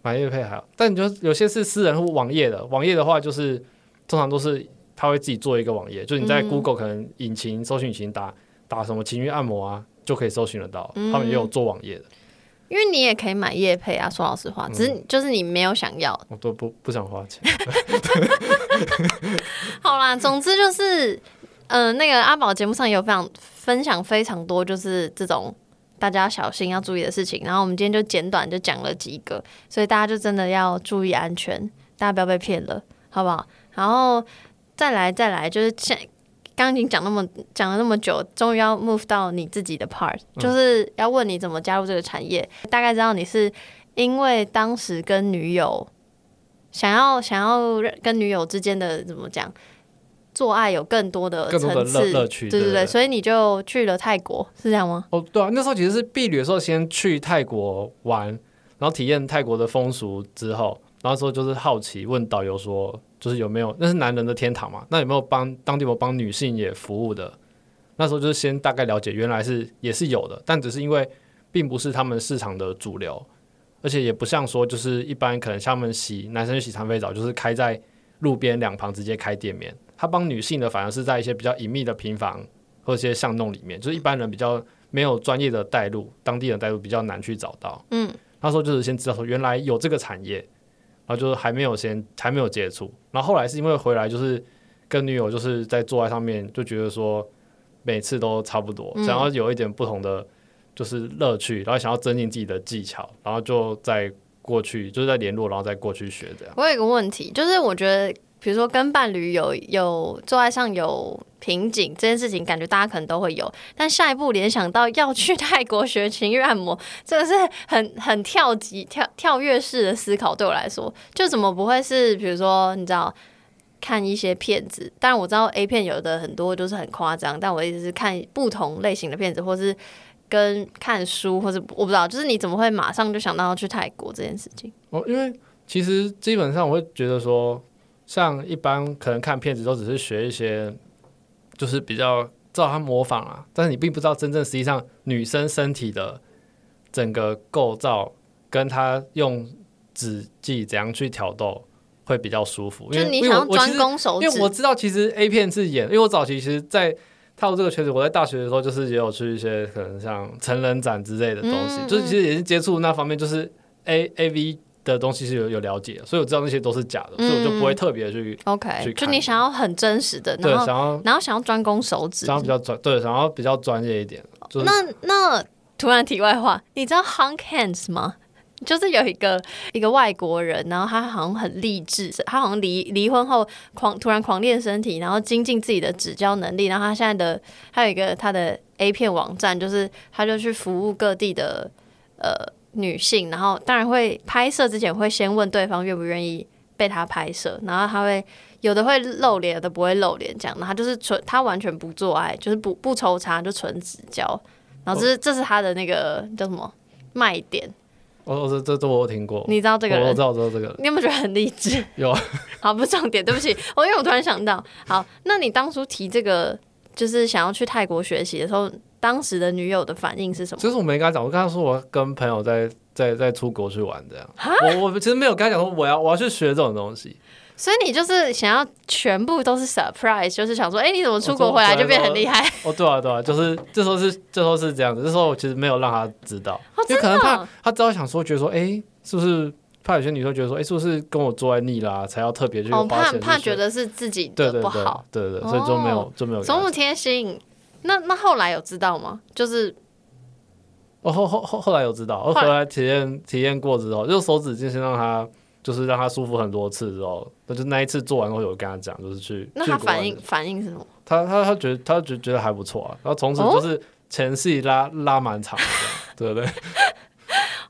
买夜配还好，但你就有些是私人或网页的，网页的话就是通常都是他会自己做一个网页，就是你在嗯 Google 可能引擎搜寻引擎打打什么情欲按摩啊，就可以搜寻得到，嗯他们也有做网页的，因为你也可以买叶配啊，说老实话，只是就是你没有想要。我都不不想花钱。[laughs] 好啦，总之就是，嗯、那个阿宝节目上也有非常分享非常多，就是这种大家要小心要注意的事情。然后我们今天就简短就讲了几个，所以大家就真的要注意安全，大家不要被骗了，好不好？然后再来再来，就是现刚刚已经讲那么讲了那么久，终于要 move 到你自己的 part，就是要问你怎么加入这个产业。大概知道你是因为当时跟女友想要想要跟女友之间的怎么讲，做爱有更多的层次乐乐趣对对，对对对所以你就去了泰国，是这样吗？哦，对啊，那时候其实是避旅的时候，先去泰国玩，然后体验泰国的风俗之后，然后说就是好奇问导游说，就是有没有那是男人的天堂嘛？那有没有帮当地有帮女性也服务的？那时候就是先大概了解，原来是也是有的，但只是因为并不是他们市场的主流，而且也不像说就是一般可能像他们洗男生去洗残废澡，就是开在路边两旁直接开店面，他帮女性的反而是在一些比较隐秘的平房或者一些巷弄里面，就是一般人比较没有专业的带路，当地人带路比较难去找到。嗯，那时候就是先知道说原来有这个产业，然后就是还没有先还没有接触，然后后来是因为回来就是跟女友就是在坐在上面就觉得说每次都差不多，嗯想要有一点不同的就是乐趣，然后想要增进自己的技巧，然后就在过去就是在联络，然后再过去学这样。我有一个问题，就是我觉得，比如说跟伴侣有有做爱上有瓶颈这件事情，感觉大家可能都会有。但下一步联想到要去泰国学情欲按摩，[laughs] 这个是很很跳级、跳跳跃式的思考。对我来说，就怎么不会是比如说你知道看一些片子？当然我知道 A 片有的很多就是很夸张，但我的意思是看不同类型的片子，或是跟看书，或是我不知道，就是你怎么会马上就想到要去泰国这件事情？哦，因为其实基本上我会觉得说，像一般可能看片子都只是学一些，就是比较照他模仿啊，但是你并不知道真正实际上女生身体的整个构造，跟她用指技怎样去挑逗会比较舒服。因为你想要专攻手指因为我知道其实 A 片是演，因为我早期其实，在踏入这个圈子，我在大学的时候就是也有去一些可能像成人展之类的东西，嗯就是其实也是接触那方面，就是 A A V 的东西是有有了解的，所以我知道那些都是假的，所以我就不会特别去 OK，去就你想要很真实的，对然后想要然后想要专攻手指。想要比较专对想要比较专业一点，就是那那突然题外话，你知道 Hunk Hands 吗？就是有一个一个外国人，然后他好像很励志，他好像离离婚后狂突然狂练身体，然后精进自己的指教能力，然后他现在的还有一个他的 A 片网站，就是他就去服务各地的呃女性，然后当然会拍摄之前会先问对方愿不愿意被他拍摄，然后他会有的会露脸，有的不会露脸，这样，然后他就是纯他完全不做爱，就是不不抽插，就纯直交，然后这是、这是他的那个叫什么卖点，我我这这这我有听过，你知道这个人？我我知？道我知道这个。人你有没有觉得很励志？[laughs] 有。啊好，不是重点，对不起，我因为我突然想到，好，那你当初提这个就是想要去泰国学习的时候，当时的女友的反应是什么？其实我没跟他讲，我跟他说我跟朋友在在在出国去玩这样，我我其实没有跟他讲说我要我要去学这种东西，所以你就是想要全部都是 surprise，就是想说，哎、你怎么出国回来就变很厉害？哦，对啊，对啊，就是这时候是这时候是这样子，这时候我其实没有让他知道，哦因为可能怕他知道想说，觉得说，哎、是不是怕有些女生觉得说，哎、是不是跟我做爱腻啦、才要特别去花哦，钱去学、怕怕觉得是自己对对对的不好，对对对，所以就没有、哦就没有跟他讲。怎么那么贴心？那那后来有知道吗？就是哦后后后后来有知道，我后来体验体验过之后，就手指进行让他就是让他舒服很多次之后，那就那一次做完后有跟他讲，就是去那他反应反应是什么？他他他觉得他觉觉得还不错啊，然后从此哦就是前戏拉拉满场对不对？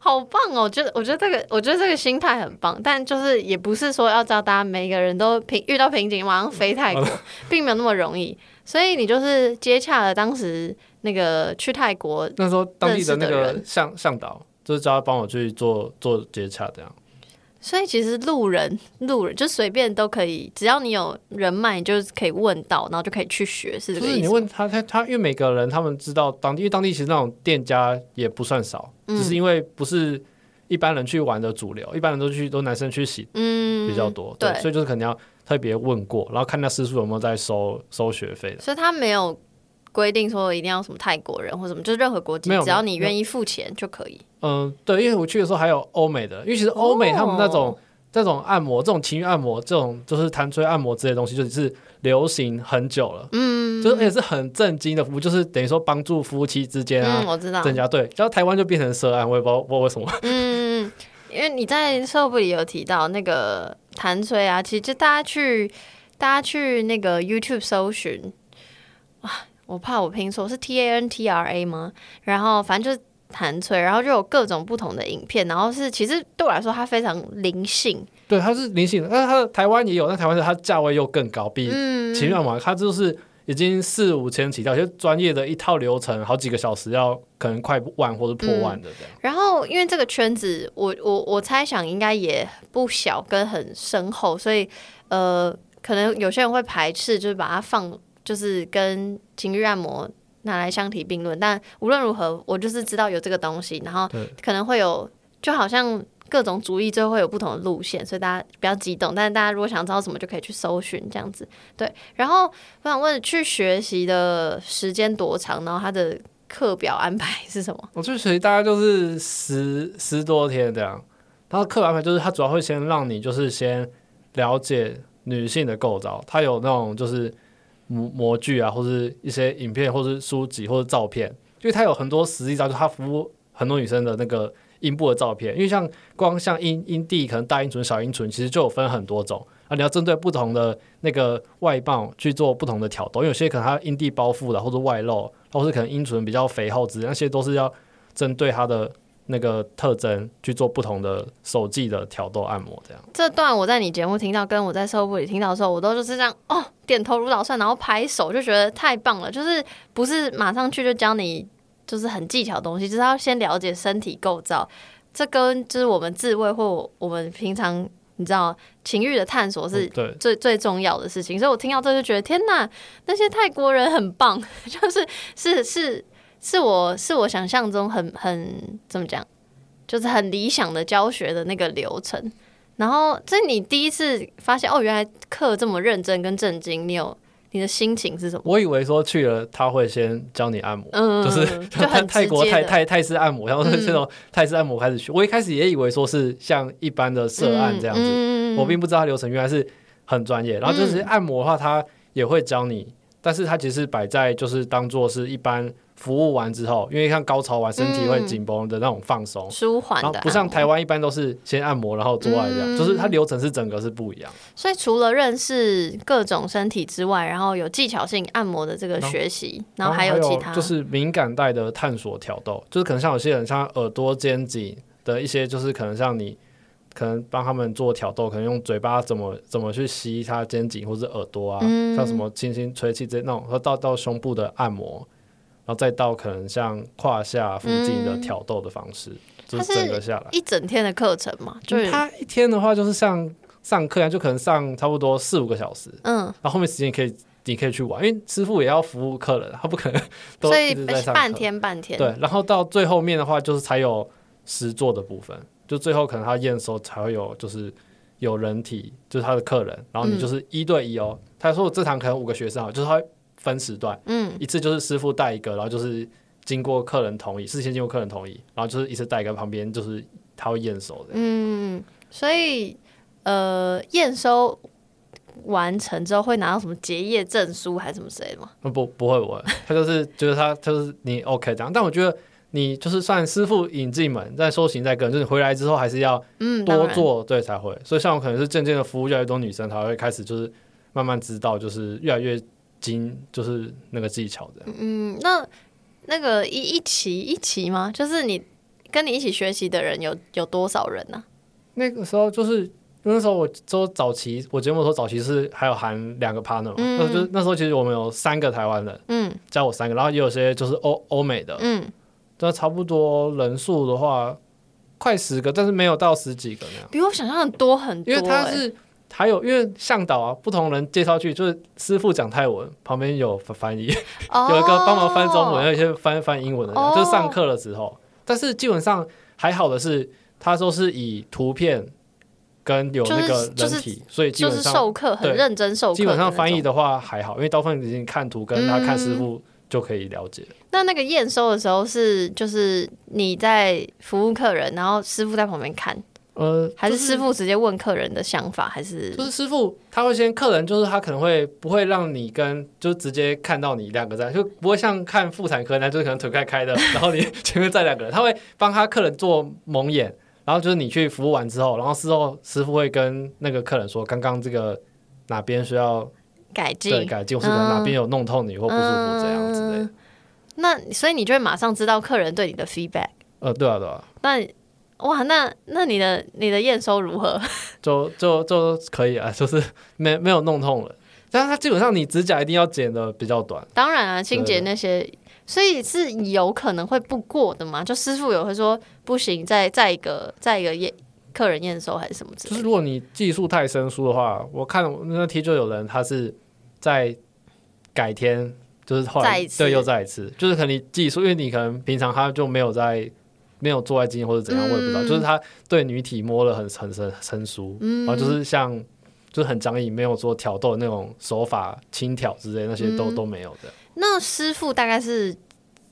好棒哦！我觉得，我觉得这个，我觉得这个心态很棒，但就是也不是说要叫大家每个人都平遇到瓶颈马上飞泰国，[laughs] 并没有那么容易。所以你就是接洽了当时那个去泰国，那时候当地的那个向向导就是叫他帮我去做做接洽这样。所以其实路人路人就随便都可以，只要你有人脉，你就是可以问到，然后就可以去学，是这就是你个意思吗。问他他他，因为每个人他们知道当地，因为当地其实那种店家也不算少，嗯只是因为不是一般人去玩的主流，一般人都去都男生去洗嗯，比较多，对所以就是可能要特别问过，然后看那师傅有没有在收收学费的。所以他没有规定说一定要什么泰国人或什么，就是任何国籍，只要你愿意付钱就可以。嗯，对，因为我去的时候还有欧美的，因为其实欧美他们那种、哦这种按摩、这种情欲按摩、这种就是弹吹按摩之类的东西，就是流行很久了。嗯，就是也是很震惊的服务，就是等于说帮助夫妻之间啊、嗯，我知道。增加对，然后台湾就变成涉案，我也不知道不知道为什么。嗯，因为你在社部里有提到那个弹吹啊，其实就大家去大家去那个 YouTube 搜寻啊，我怕我拼错，是 T A N T R A 吗？然后反正就是弹吹，然后就有各种不同的影片，然后是其实对我来说它非常灵性，对，它是灵性的，但它的台湾也有，但台湾的它价位又更高，比嗯，情侣按摩它就是已经四五千起跳，就专业的一套流程好几个小时要可能快万或者破万的这样。然后，因为这个圈子，我我我猜想应该也不小跟很深厚，所以呃，可能有些人会排斥，就是把它放，就是跟情欲按摩拿来相提并论。但无论如何，我就是知道有这个东西，然后可能会有，就好像各种主义最后会有不同的路线，所以大家不要激动。但是大家如果想知道什么，就可以去搜寻这样子。对，然后我想问，去学习的时间多长？然后它的课表安排 [laughs] 是什么？我去学习大概就是十十多天这样，然后课安排就是它主要会先让你就是先了解女性的构造，它有那种就是模模具啊，或是一些影片，或是书籍或者照片，因为它有很多实际照，就它服务很多女生的那个阴部的照片，因为像光像阴阴蒂可能大阴唇、小阴唇，其实就有分很多种。啊，你要针对不同的那个外貌去做不同的挑逗，因为有些可能它阴蒂包覆的，或者外露，或是可能阴唇比较肥厚之类，那些都是要针对它的那个特征去做不同的手技的挑逗按摩，这样。这段我在你节目听到，跟我在售后部里听到的时候，我都就是这样哦，点头如捣蒜，然后拍手，就觉得太棒了。就是不是马上去就教你，就是很技巧的东西，就是要先了解身体构造。这跟就是我们自慰或我们平常你知道情欲的探索是最最重要的事情。所以我听到这就觉得天哪，那些泰国人很棒，[laughs] 就是是是是我是我想象中很很怎么讲，就是很理想的教学的那个流程。然后这你第一次发现哦，原来课这么认真跟震惊，你有你的心情是什么？我以为说去了他会先教你按摩，嗯，就是泰泰国泰泰泰式按摩，然后这种泰式按摩开始学。我一开始也以为说是像一般的涉案这样子，嗯我并不知道它流程原来是很专业。然后就是按摩的话，他也会教你，但是他其实摆在就是当做是一般服务完之后，因为像高潮完身体会紧绷的那种放松。舒缓的，不像台。湾一般都是先按摩，然后做爱这样，嗯就是它流程是整个是不一样。所以除了认识各种身体之外，然后有技巧性按摩的这个然后学习，然后还有其他，就是敏感带的探索挑逗，就是可能像有些人像耳朵、肩颈的一些，就是可能像你可能帮他们做挑逗，可能用嘴巴怎么怎么去吸他肩颈或者耳朵啊，嗯像什么轻轻吹气这那种，和到到胸部的按摩，然后再到可能像胯下附近的挑逗的方式，就是整个下来。一整天的课程嘛，就是他一天的话，就是像上课一样，就可能上差不多四五个小时，嗯，然后后面时间可以你可以去玩，因为师傅也要服务客人，他不可能 [laughs] 都所以一直在上半天半天，对，然后到最后面的话，就是才有实做的部分，就最后可能他验收才会有，就是有人体，就是他的客人，然后你就是一对一哦。他说我这堂可能五个学生啊，就是他会分时段，嗯，一次就是师傅带一个，然后就是经过客人同意，事先经过客人同意，然后就是一次带一个旁边就是他会验收的。嗯，所以呃，验收完成之后会拿到什么结业证书还是什么之类的吗？嗯不不会不会，他就是觉得他他就是你 OK 这样，但我觉得你就是算师傅引进门，再修行再跟，就是回来之后还是要嗯，多做对才会。所以像我可能是渐渐的服务越来越多女生，才会开始就是慢慢知道，就是越来越精，就是那个技巧这样。嗯，那那个一一期一期吗？就是你跟你一起学习的人有有多少人呢、那个时候就是。那时候我说早期，我节目说早期是还有含两个 partner，嘛、嗯那就是那时候其实我们有三个台湾人，嗯加我三个，然后也有些就是欧欧美的，嗯，那差不多人数的话，快十个，但是没有到十几个那样。比我想象的多很多、因为他欸是还有，因为向导啊，不同人介绍去，就是师傅讲泰文，旁边有翻翻译，[laughs] 哦有一个帮忙翻中文，有一些翻翻英文的就是上课的时候。但是基本上还好的是，他说是以图片跟有那个就是人体，所以基就是本上授课很对认真授课，基本上翻译。的话还好，因为大部分已经看图跟他看师傅就可以了解。那那个验收的时候是就是你在服务客人，然后师傅在旁边看，呃，还是就师傅直接问客人的想法，还是就是师傅他会先客人，就是他可能会不会让你跟就直接看到你两个在，就不会像看妇产科那样，就是可能腿开开的，然后你 [laughs] 前面站两个人，他会帮他客人做蒙眼，然后就是你去服务完之后，然后事后师傅会跟那个客人说，刚刚这个哪边需要改进对？改进，或是哪边有弄痛你或不舒服这样之类的。嗯那所以你就会马上知道客人对你的 feedback。呃，对啊，对啊，那哇，那那你的你的验收如何？[laughs] 就就就可以啊，[laughs] 就是没没有弄痛了。但是它基本上你指甲一定要剪的比较短。当然啊，清洁那些，所以是有可能会不过的嘛？就师傅有会说不行，再再一个再一个验客人验收还是什么之类的。就是如果你技术太生疏的话，我看我那题就有人他是在改天，就是后来再一次对又再一次，就是可能你技术，因为你可能平常他就没有在没有做爱经验或者怎样，嗯我也不知道，就是他对女体摸了很很生生疏，嗯然后就是像就是很僵硬，没有做挑逗的那种手法轻挑之类那些都、嗯都没有的，那师傅大概是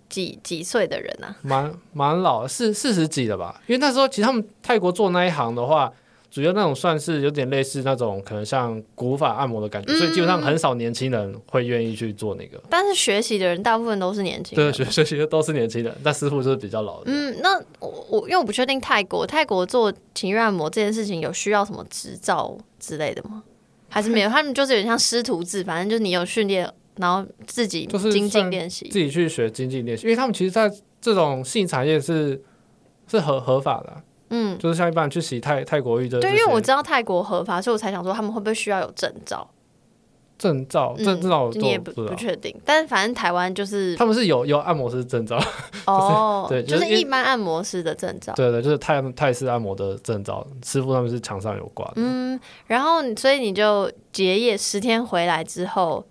几几岁的人啊？蛮蛮老的，四四十几了吧？因为那时候其实他们泰国做那一行的话。主要那种算是有点类似那种可能像古法按摩的感觉，所以基本上很少年轻人会愿意去做那个。但是学习的人大部分都是年轻对，学 [laughs] 学习的都是年轻人，但师傅就是比较老的。嗯，那我我因为我不确定泰国泰国做情欲按摩这件事情有需要什么执照之类的吗？还是没有？[laughs] 他们就是有点像师徒制，反正就是你有训练，然后自己就是精进练习。自己去学精进练习，因为他们其实在这种性产业是是合合法的啊、嗯，就是像一般人去洗泰泰国浴的对，因为我知道泰国合法，所以我才想说他们会不会需要有证照？证照嗯证证照我你也不不确定，但是反正台湾就是他们是有有按摩师证照，哦，[laughs] 对就就是一般按摩师的证照。对对，就是泰泰式按摩的证照，师傅他们是墙上有挂的。嗯，然后所以你就结业十天回来之后，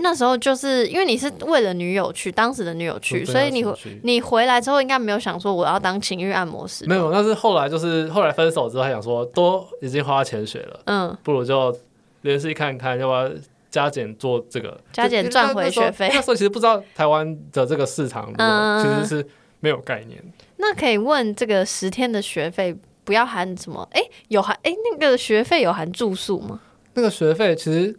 那时候就是因为你是为了女友去，当时的女友去，所以你你回来之后应该没有想说我要当情欲按摩师，没，有，但是后来就是后来分手之后，还想说都已经花钱学了，嗯，不如就联系看看，要不要加减做这个，加减赚回学费那时候其实不知道台湾的这个市场如何，嗯其实是没有概念。那可以问这个十天的学费不要含什么？哎，有含哎那个学费有含住宿吗？那个学费其实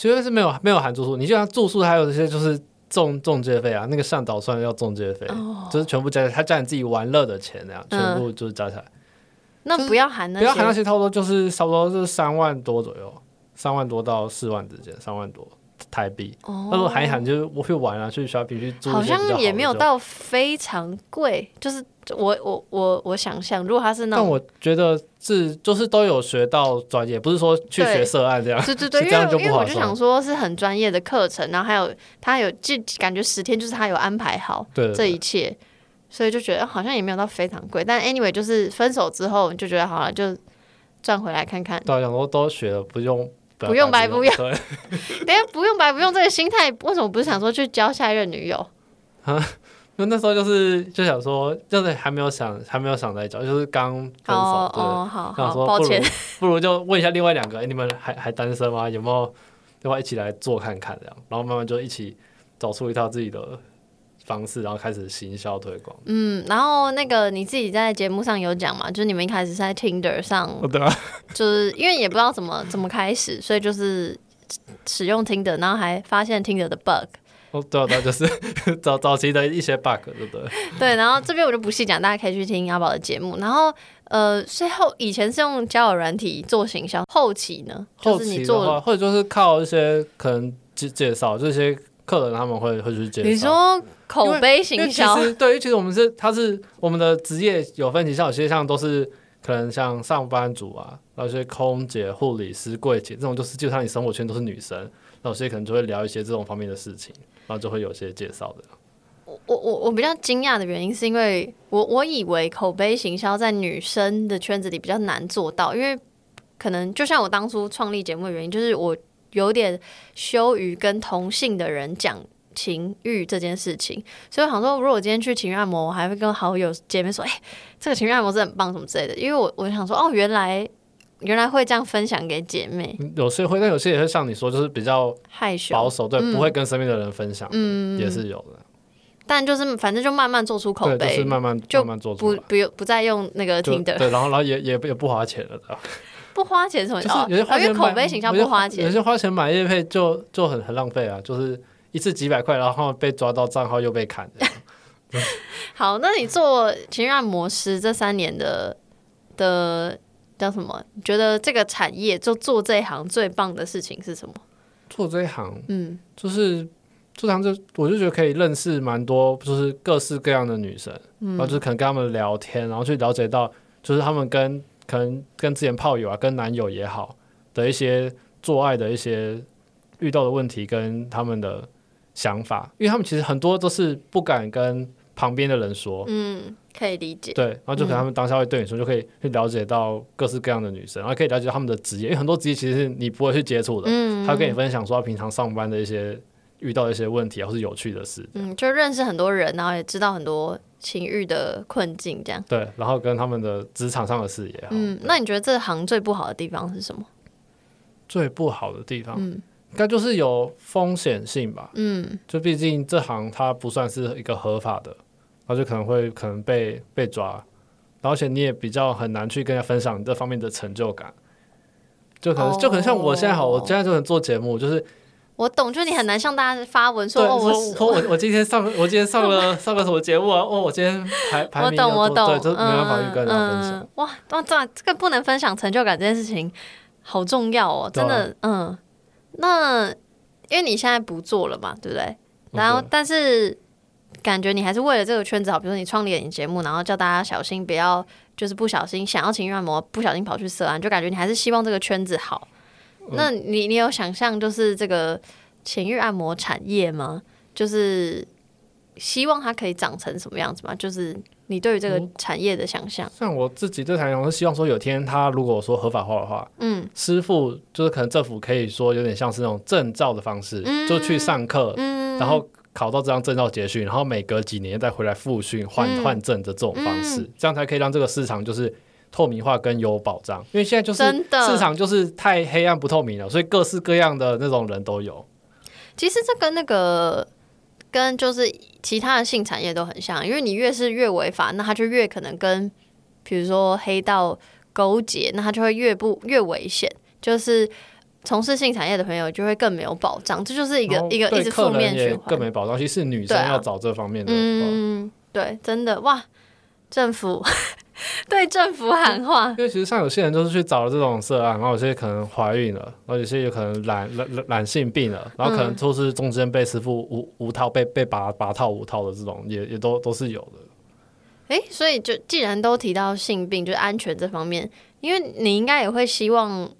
其实是没有没有含住宿，你就像住宿还有这些就是中中介费啊，那个向导算要中介费，哦，就是全部加起来，他加你自己玩乐的钱那样，嗯。全部就是加起来，就是那不要含那不要含那些，些差不多就是差不多是三万多左右，三万多到四万之间，三万多台币。那如果含一喊，就是我去玩啊，去 shopping 去住一些好像也没有到非常贵，就是我我我我想象，如果他是那种。但我觉得是就是都有学到专业，不是说去学涉案这样。对对对，[laughs] 这样就为因为我就想说是很专业的课程，然后还有他有就感觉十天就是他有安排好这一切，所以就觉得好像也没有到非常贵。但 anyway 就是分手之后就觉得好了，就赚回来看看。对，想说都学了，不用不用白不用对，[laughs] 等下不用白不用这个心态，为什么不是想说去交下一任女友？[laughs] 那那时候就是就想说，就是还没有想还没有想再交，就是刚分手，对。哦哦，好好，想说不如抱歉。[laughs] 不如就问一下另外两个，哎你们还还单身吗？有没有要不要一起来做看看这样？然后慢慢就一起找出一套自己的方式，然后开始行销推广。嗯，然后那个你自己在节目上有讲嘛，就是你们一开始是在 Tinder 上，哦，对啊，[laughs] 就是因为也不知道怎么怎么开始，所以就是使用 Tinder，然后还发现 Tinder 的 bug，哦，对啊，对啊，就是 [laughs] 早早期的一些 bug，对不对？对，然后这边我就不细讲，大家可以去听阿宝的节目。然后呃，最后以前是用交友软体做行销，后期呢，后就是你期的话，做，或者就是靠一些可能介介绍，这些客人他们会会去介绍。你说口碑行销，实对，其实我们是，它是我们的职业有分歧，像有些像都是可能像上班族啊，然后一些空姐、护理师、柜姐这种，就是基本上你生活圈都是女生，那有些可能就会聊一些这种方面的事情，然后就会有些介绍的。我我我比较惊讶的原因是因为我我以为口碑行销在女生的圈子里比较难做到，因为可能就像我当初创立节目的原因，就是我有点羞于跟同性的人讲情欲这件事情，所以我想说，如果我今天去情欲按摩，我还会跟好友姐妹说，哎、这个情欲按摩是很棒什么之类的，因为我我想说，哦，原来原来会这样分享给姐妹，嗯有些会，但有些也会像你说，就是比较害羞保守，对，嗯不会跟身边的人分享，嗯也是有的。但就是反正就慢慢做出口对，碑，就是慢慢就慢慢做出来。不不用不再用那个听的。对，然后然后也也也不花钱了的，不花钱什么？就是哦有些花钱买口碑形象不花钱有。些花钱买叶配就就很很浪费啊，就是一次几百块，然后被抓到账号又被砍。[laughs] 好，那你做情欲按摩师这三年的的叫什么？你觉得这个产业就做这一行最棒的事情是什么？做这一行，嗯就是这行就我就觉得可以认识蛮多，就是各式各样的女生，嗯然后就是可能跟他们聊天，然后去了解到，就是他们跟可能跟之前炮友啊，跟男友也好的一些做爱的一些遇到的问题跟他们的想法，因为他们其实很多都是不敢跟旁边的人说，嗯，可以理解。对，然后就可能他们当下会对你说，就可以去了解到各式各样的女生，然后可以了解到他们的职业，因为很多职业其实是你不会去接触的，嗯，他会跟你分享说他平常上班的一些遇到一些问题，或是有趣的事，嗯，就认识很多人，然后也知道很多情欲的困境，这样。对，然后跟他们的职场上的事也好，嗯，那你觉得这行最不好的地方是什么？最不好的地方，嗯。应该就是有风险性吧，嗯。就毕竟这行它不算是一个合法的，然后就可能会可能被被抓，然后而且你也比较很难去跟人家分享你这方面的成就感。就可能、哦就可能像我现在好，我现在就能做节目，就是我懂，就是你很难向大家发文说，哦，我我我今天上 [laughs] 我今天上了上了什么节目啊？哦，我今天排排我名有懂，我懂，对，就没办法去跟人家分享。嗯嗯哇，哇，这这个不能分享成就感这件事情好重要哦，真的，嗯。那因为你现在不做了嘛，对不对？然后，但是感觉你还是为了这个圈子好，比如说你创立了你节目，然后叫大家小心不要就是不小心想要情欲按摩，不小心跑去色案，就感觉你还是希望这个圈子好。嗯。那你你有想象就是这个情欲按摩产业吗？就是希望它可以长成什么样子吗？就是你对于这个嗯。产业的想象。像我自己对产业，我是希望说有天他如果说合法化的话，嗯。师傅就是可能政府可以说有点像是那种证照的方式，嗯。就去上课，嗯，然后考到这张证照结训，然后每隔几年再回来复训换嗯。换证的这种方式，这样才可以让这个市场就是透明化跟有保障。因为现在就是市场就是太黑暗不透明了，所以各式各样的那种人都有。其实这跟那个跟就是其他的性产业都很像，因为你越是越违法，那他就越可能跟比如说黑道勾结，那他就会越不越危险。就是从事性产业的朋友就会更没有保障，这就是一个一个一直负面循人也更。没保障，其实是女生要找这方面的话。嗯，对，真的哇，政府 [laughs] 对政府喊话因，为其实像有些人就是去找了这种涉案，然后有些可能怀孕了，然后有些有可能染染染染性病了，然后可能嗯都是中间被师傅无无套被被拔拔套无套的这种，也也都都是有的。诶，所以就既然都提到性病，就是安全这方面，因为你应该也会希望，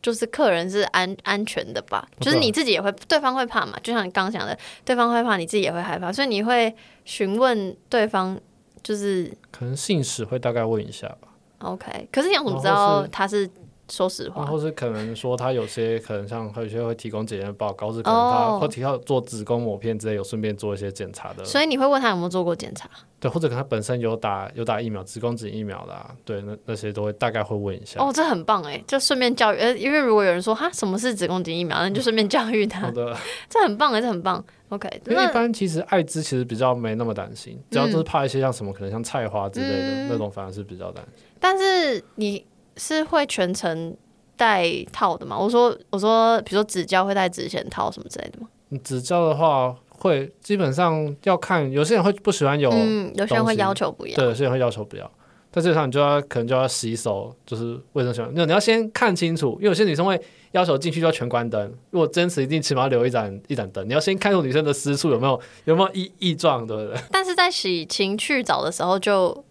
就是客人是安安全的吧？就是你自己也会，对方会怕嘛？就像你刚刚讲的，对方会怕，你自己也会害怕，所以你会询问对方，就是可能信使会大概问一下吧，OK。可是你要怎么知道他是说实然话？后是可能说他有些可能像有些会提供检验报告，是可能他哦会提到做子宫抹片之类，有顺便做一些检查的，所以你会问他有没有做过检查？对，或者可能他本身有打有打疫苗，子宫颈疫苗的、啊，对，那那些都会大概会问一下。哦，这很棒哎，就顺便教育，呃，因为如果有人说哈什么是子宫颈疫苗，那你就顺便教育他好，的，这很棒哎，这很棒。OK，因为一般其实艾滋其实比较没那么担心，只要就是怕一些像什么可能像菜花之类的、嗯那种，反而是比较担心。但是你是会全程戴套的吗？我说我说，比如说指教会戴指险套什么之类的吗？你指教的话会基本上要看，有些人会不喜欢有，嗯，有些人会要求不要。对，有些人会要求不要。在这上你就要可能就要洗手，就是卫生习惯。那你要先看清楚，因为有些女生会要求进去就要全关灯。如果坚持一定起码留一盏一盏灯，你要先看出女生的私处有没有有没有异异状，对不对？但是在洗情趣澡的时候就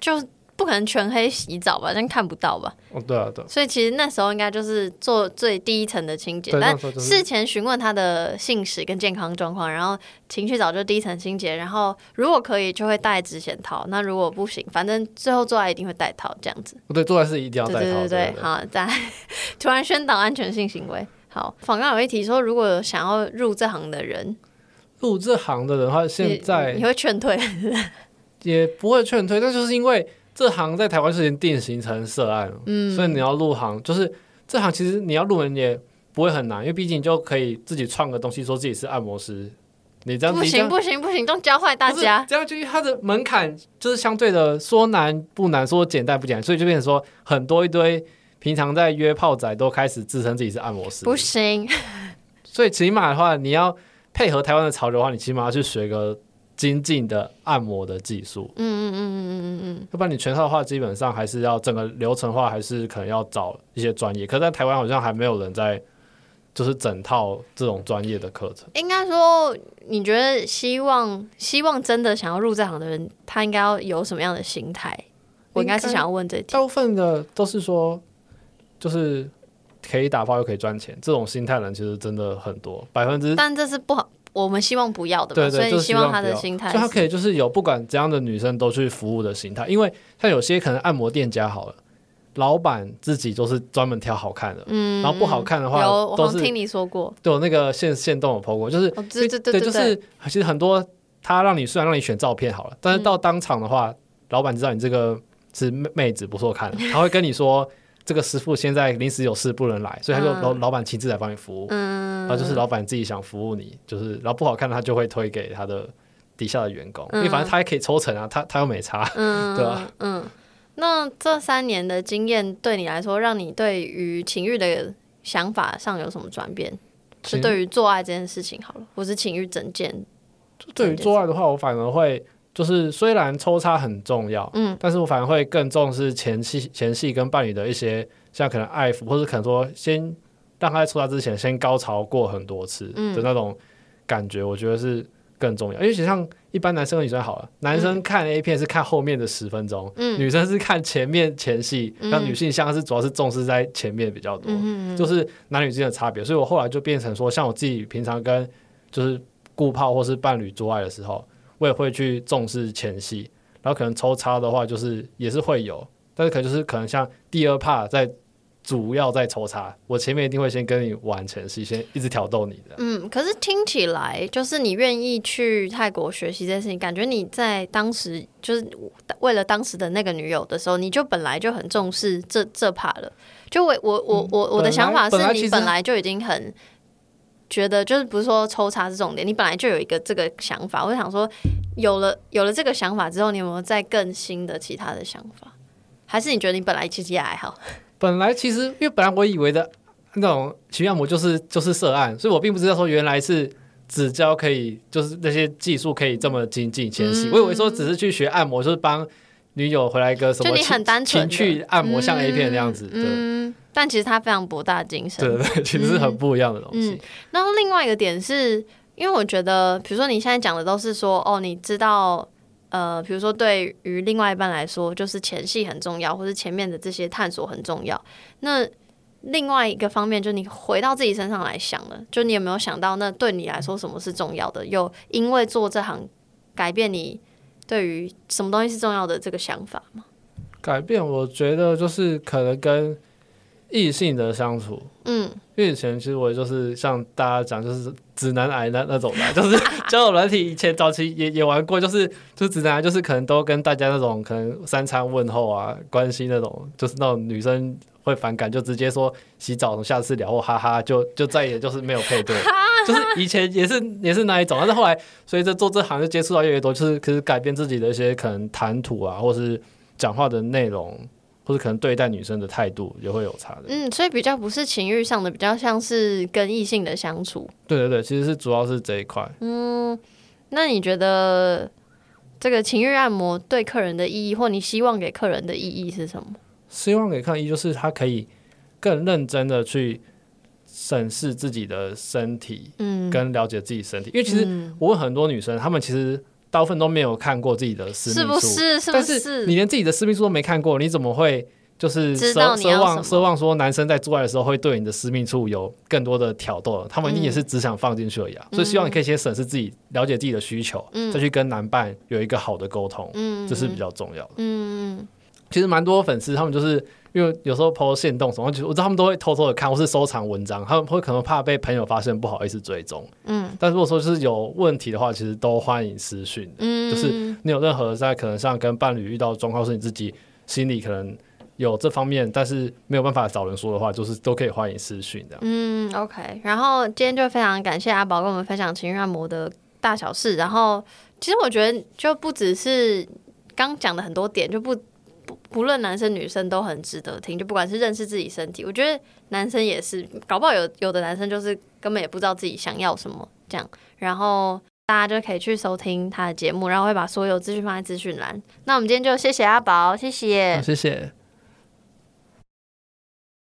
就不可能全黑洗澡吧，这样看不到吧？哦，对啊，对啊，所以其实那时候应该就是做最低一层的清洁，但事前询问他的姓氏跟健康状况，然后情绪早就低一层清洁，然后如果可以就会戴止险套，那如果不行，反正最后做爱一定会戴套这样子。不对，做爱是一定要对戴套，对对对，好，再突然宣导安全性行为。好，访刚有一题说，如果想要入这行的人，入这行的人的话，现在你会劝退？[laughs] 也不会劝退，那就是因为这行在台湾是已经定型成涉案了，嗯，所以你要入行，就是这行其实你要入门也不会很难，因为毕竟你就可以自己创个东西，说自己是按摩师。你这样不行不行不行，都教坏大家。这样就是它的门槛就是相对的说难不难，说简单不简单，所以就变成说很多一堆平常在约炮仔都开始自称自己是按摩师，不行，所以起码的话，你要配合台湾的潮流的话，你起码要去学个精进的按摩的技术，嗯嗯嗯嗯嗯嗯嗯，要不然你全套的话，基本上还是要整个流程的话，还是可能要找一些专业。可是在台湾好像还没有人在就是整套这种专业的课程。应该说，你觉得希望希望真的想要入这行的人，他应该要有什么样的心态？我应该是想要问这题。大部分的都是说，就是可以打炮又可以赚钱，这种心态的人其实真的很多，百分之但这是不好，我们希望不要的嘛，对对，所以希望他的心态所以他可以就是有不管怎样的女生都去服务的心态，因为像有些可能按摩店家好了，老板自己都是专门挑好看的，嗯，然后不好看的话有，我听你说过，对我那个线线动有 PO 过，就是哦，对对对对就是其实很多他让你虽然让你选照片好了，但是嗯。到当场的话，老板知道你这个是妹妹子不错看，他会跟你说这个师傅现在临时有事不能来，所以他就嗯。老老板亲自来帮你服务，嗯，然后就是老板自己想服务你，就是然后不好看的他就会推给他的底下的员工，因为反正他还可以抽成啊，他他又没差，嗯，[laughs] 对啊嗯，那这三年的经验对你来说，让你对于情欲的想法上有什么转变？是对于做爱这件事情好了，或是情欲整件，对于做爱的话，我反而会就是虽然抽插很重要，嗯，但是我反而会更重视前戏前戏跟伴侣的一些像可能爱抚，或者可能说先让他在抽插之前先高潮过很多次嗯。的那种感觉，我觉得是更重要。因为其实像一般男生和女生好了，男生看 A 片是看后面的十分钟，嗯。女生是看前面前戏，嗯。那、女性像是主要是重视在前面比较多。嗯。就是男女之间的差别，所以我后来就变成说，像我自己平常跟就是顾炮或是伴侣做爱的时候，我也会去重视前戏，然后可能抽插的话，就是也是会有，但是可能就是可能像第二 part 在主要在抽插，我前面一定会先跟你玩前戏，先一直挑逗你的。嗯，可是听起来就是你愿意去泰国学习这件事情，感觉你在当时就是为了当时的那个女友的时候，你就本来就很重视这这 part 了。就我我我我我的想法是你本来就已经很觉得，就是不是说抽查是重点，你本来就有一个这个想法。我就想说，有了有了这个想法之后，你有没有再更新的其他的想法？还是你觉得你本来其实也还好？本来其实因为本来我以为的那种情欲按摩就是就是涉案，所以我并不知道说原来是指教可以就是那些技术可以这么精进前行，嗯我以为说只是去学按摩，就是帮女友回来一个什就你么情很单纯的情趣按摩，像 A 片那样子，对嗯，但其实它非常博大精深。对对，[laughs] 其实是很不一样的东嗯西。然后另外一个点是，因为我觉得，比如说你现在讲的都是说，哦，你知道，呃，比如说对于另外一半来说，就是前戏很重要，或是前面的这些探索很重要。那另外一个方面，就你回到自己身上来想了，就你有没有想到，那对你来说什么是重要的？有因为做这行改变你对于什么东西是重要的这个想法吗？改变，我觉得就是可能跟异性的相处，嗯。因为以前其实我就是像大家讲，就是直男癌那那种的，[laughs] 就是交友软体以前早期也也玩过，就是就是直男癌，就是可能都跟大家那种可能三餐问候啊，关心那种，就是那种女生会反感，就直接说洗澡，下次聊或哈哈，就就再也就是没有配对，[laughs] 就是以前也是也是那一种，但是后来随着做这行就接触到越来越多，就是可是改变自己的一些可能谈吐啊，或是讲话的内容。或者可能对待女生的态度也会有差的。嗯，所以比较不是情欲上的，比较像是跟异性的相处。对对对，其实是主要是这一块。嗯，那你觉得这个情欲按摩对客人的意义，或你希望给客人的意义是什么？希望给客人，一就是他可以更认真的去审视自己的身体，嗯，跟了解自己身体。因为其实嗯我问很多女生，她们其实大部分都没有看过自己的私是密处，不是？是不但是你连自己的私密处都没看过，你怎么会就是奢望奢望说男生在做爱的时候会对你的私密处有更多的挑逗？他们一定也是只想放进去而已啊。所以希望你可以先审视自己，了解自己的需求，嗯再去跟男伴有一个好的沟通，嗯这是比较重要的。嗯其实蛮多粉丝他们就是因为有时候 PO 线动什么，就我知道他们都会偷偷的看或是收藏文章，他们会可能怕被朋友发现，不好意思追踪。嗯但如果说就是有问题的话，其实都欢迎私讯。嗯，就是你有任何在可能像跟伴侣遇到的状况，是你自己心里可能有这方面，但是没有办法找人说的话，就是都可以欢迎私讯这样。嗯，OK。然后今天就非常感谢阿宝跟我们分享情欲按摩的大小事。然后其实我觉得就不只是刚讲的很多点，就不不论男生女生都很值得听。就不管是认识自己身体，我觉得男生也是，搞不好有有的男生就是根本也不知道自己想要什么这样。然后大家就可以去收听他的节目，然后会把所有资讯放在资讯栏。那我们今天就谢谢阿宝，谢谢，谢谢。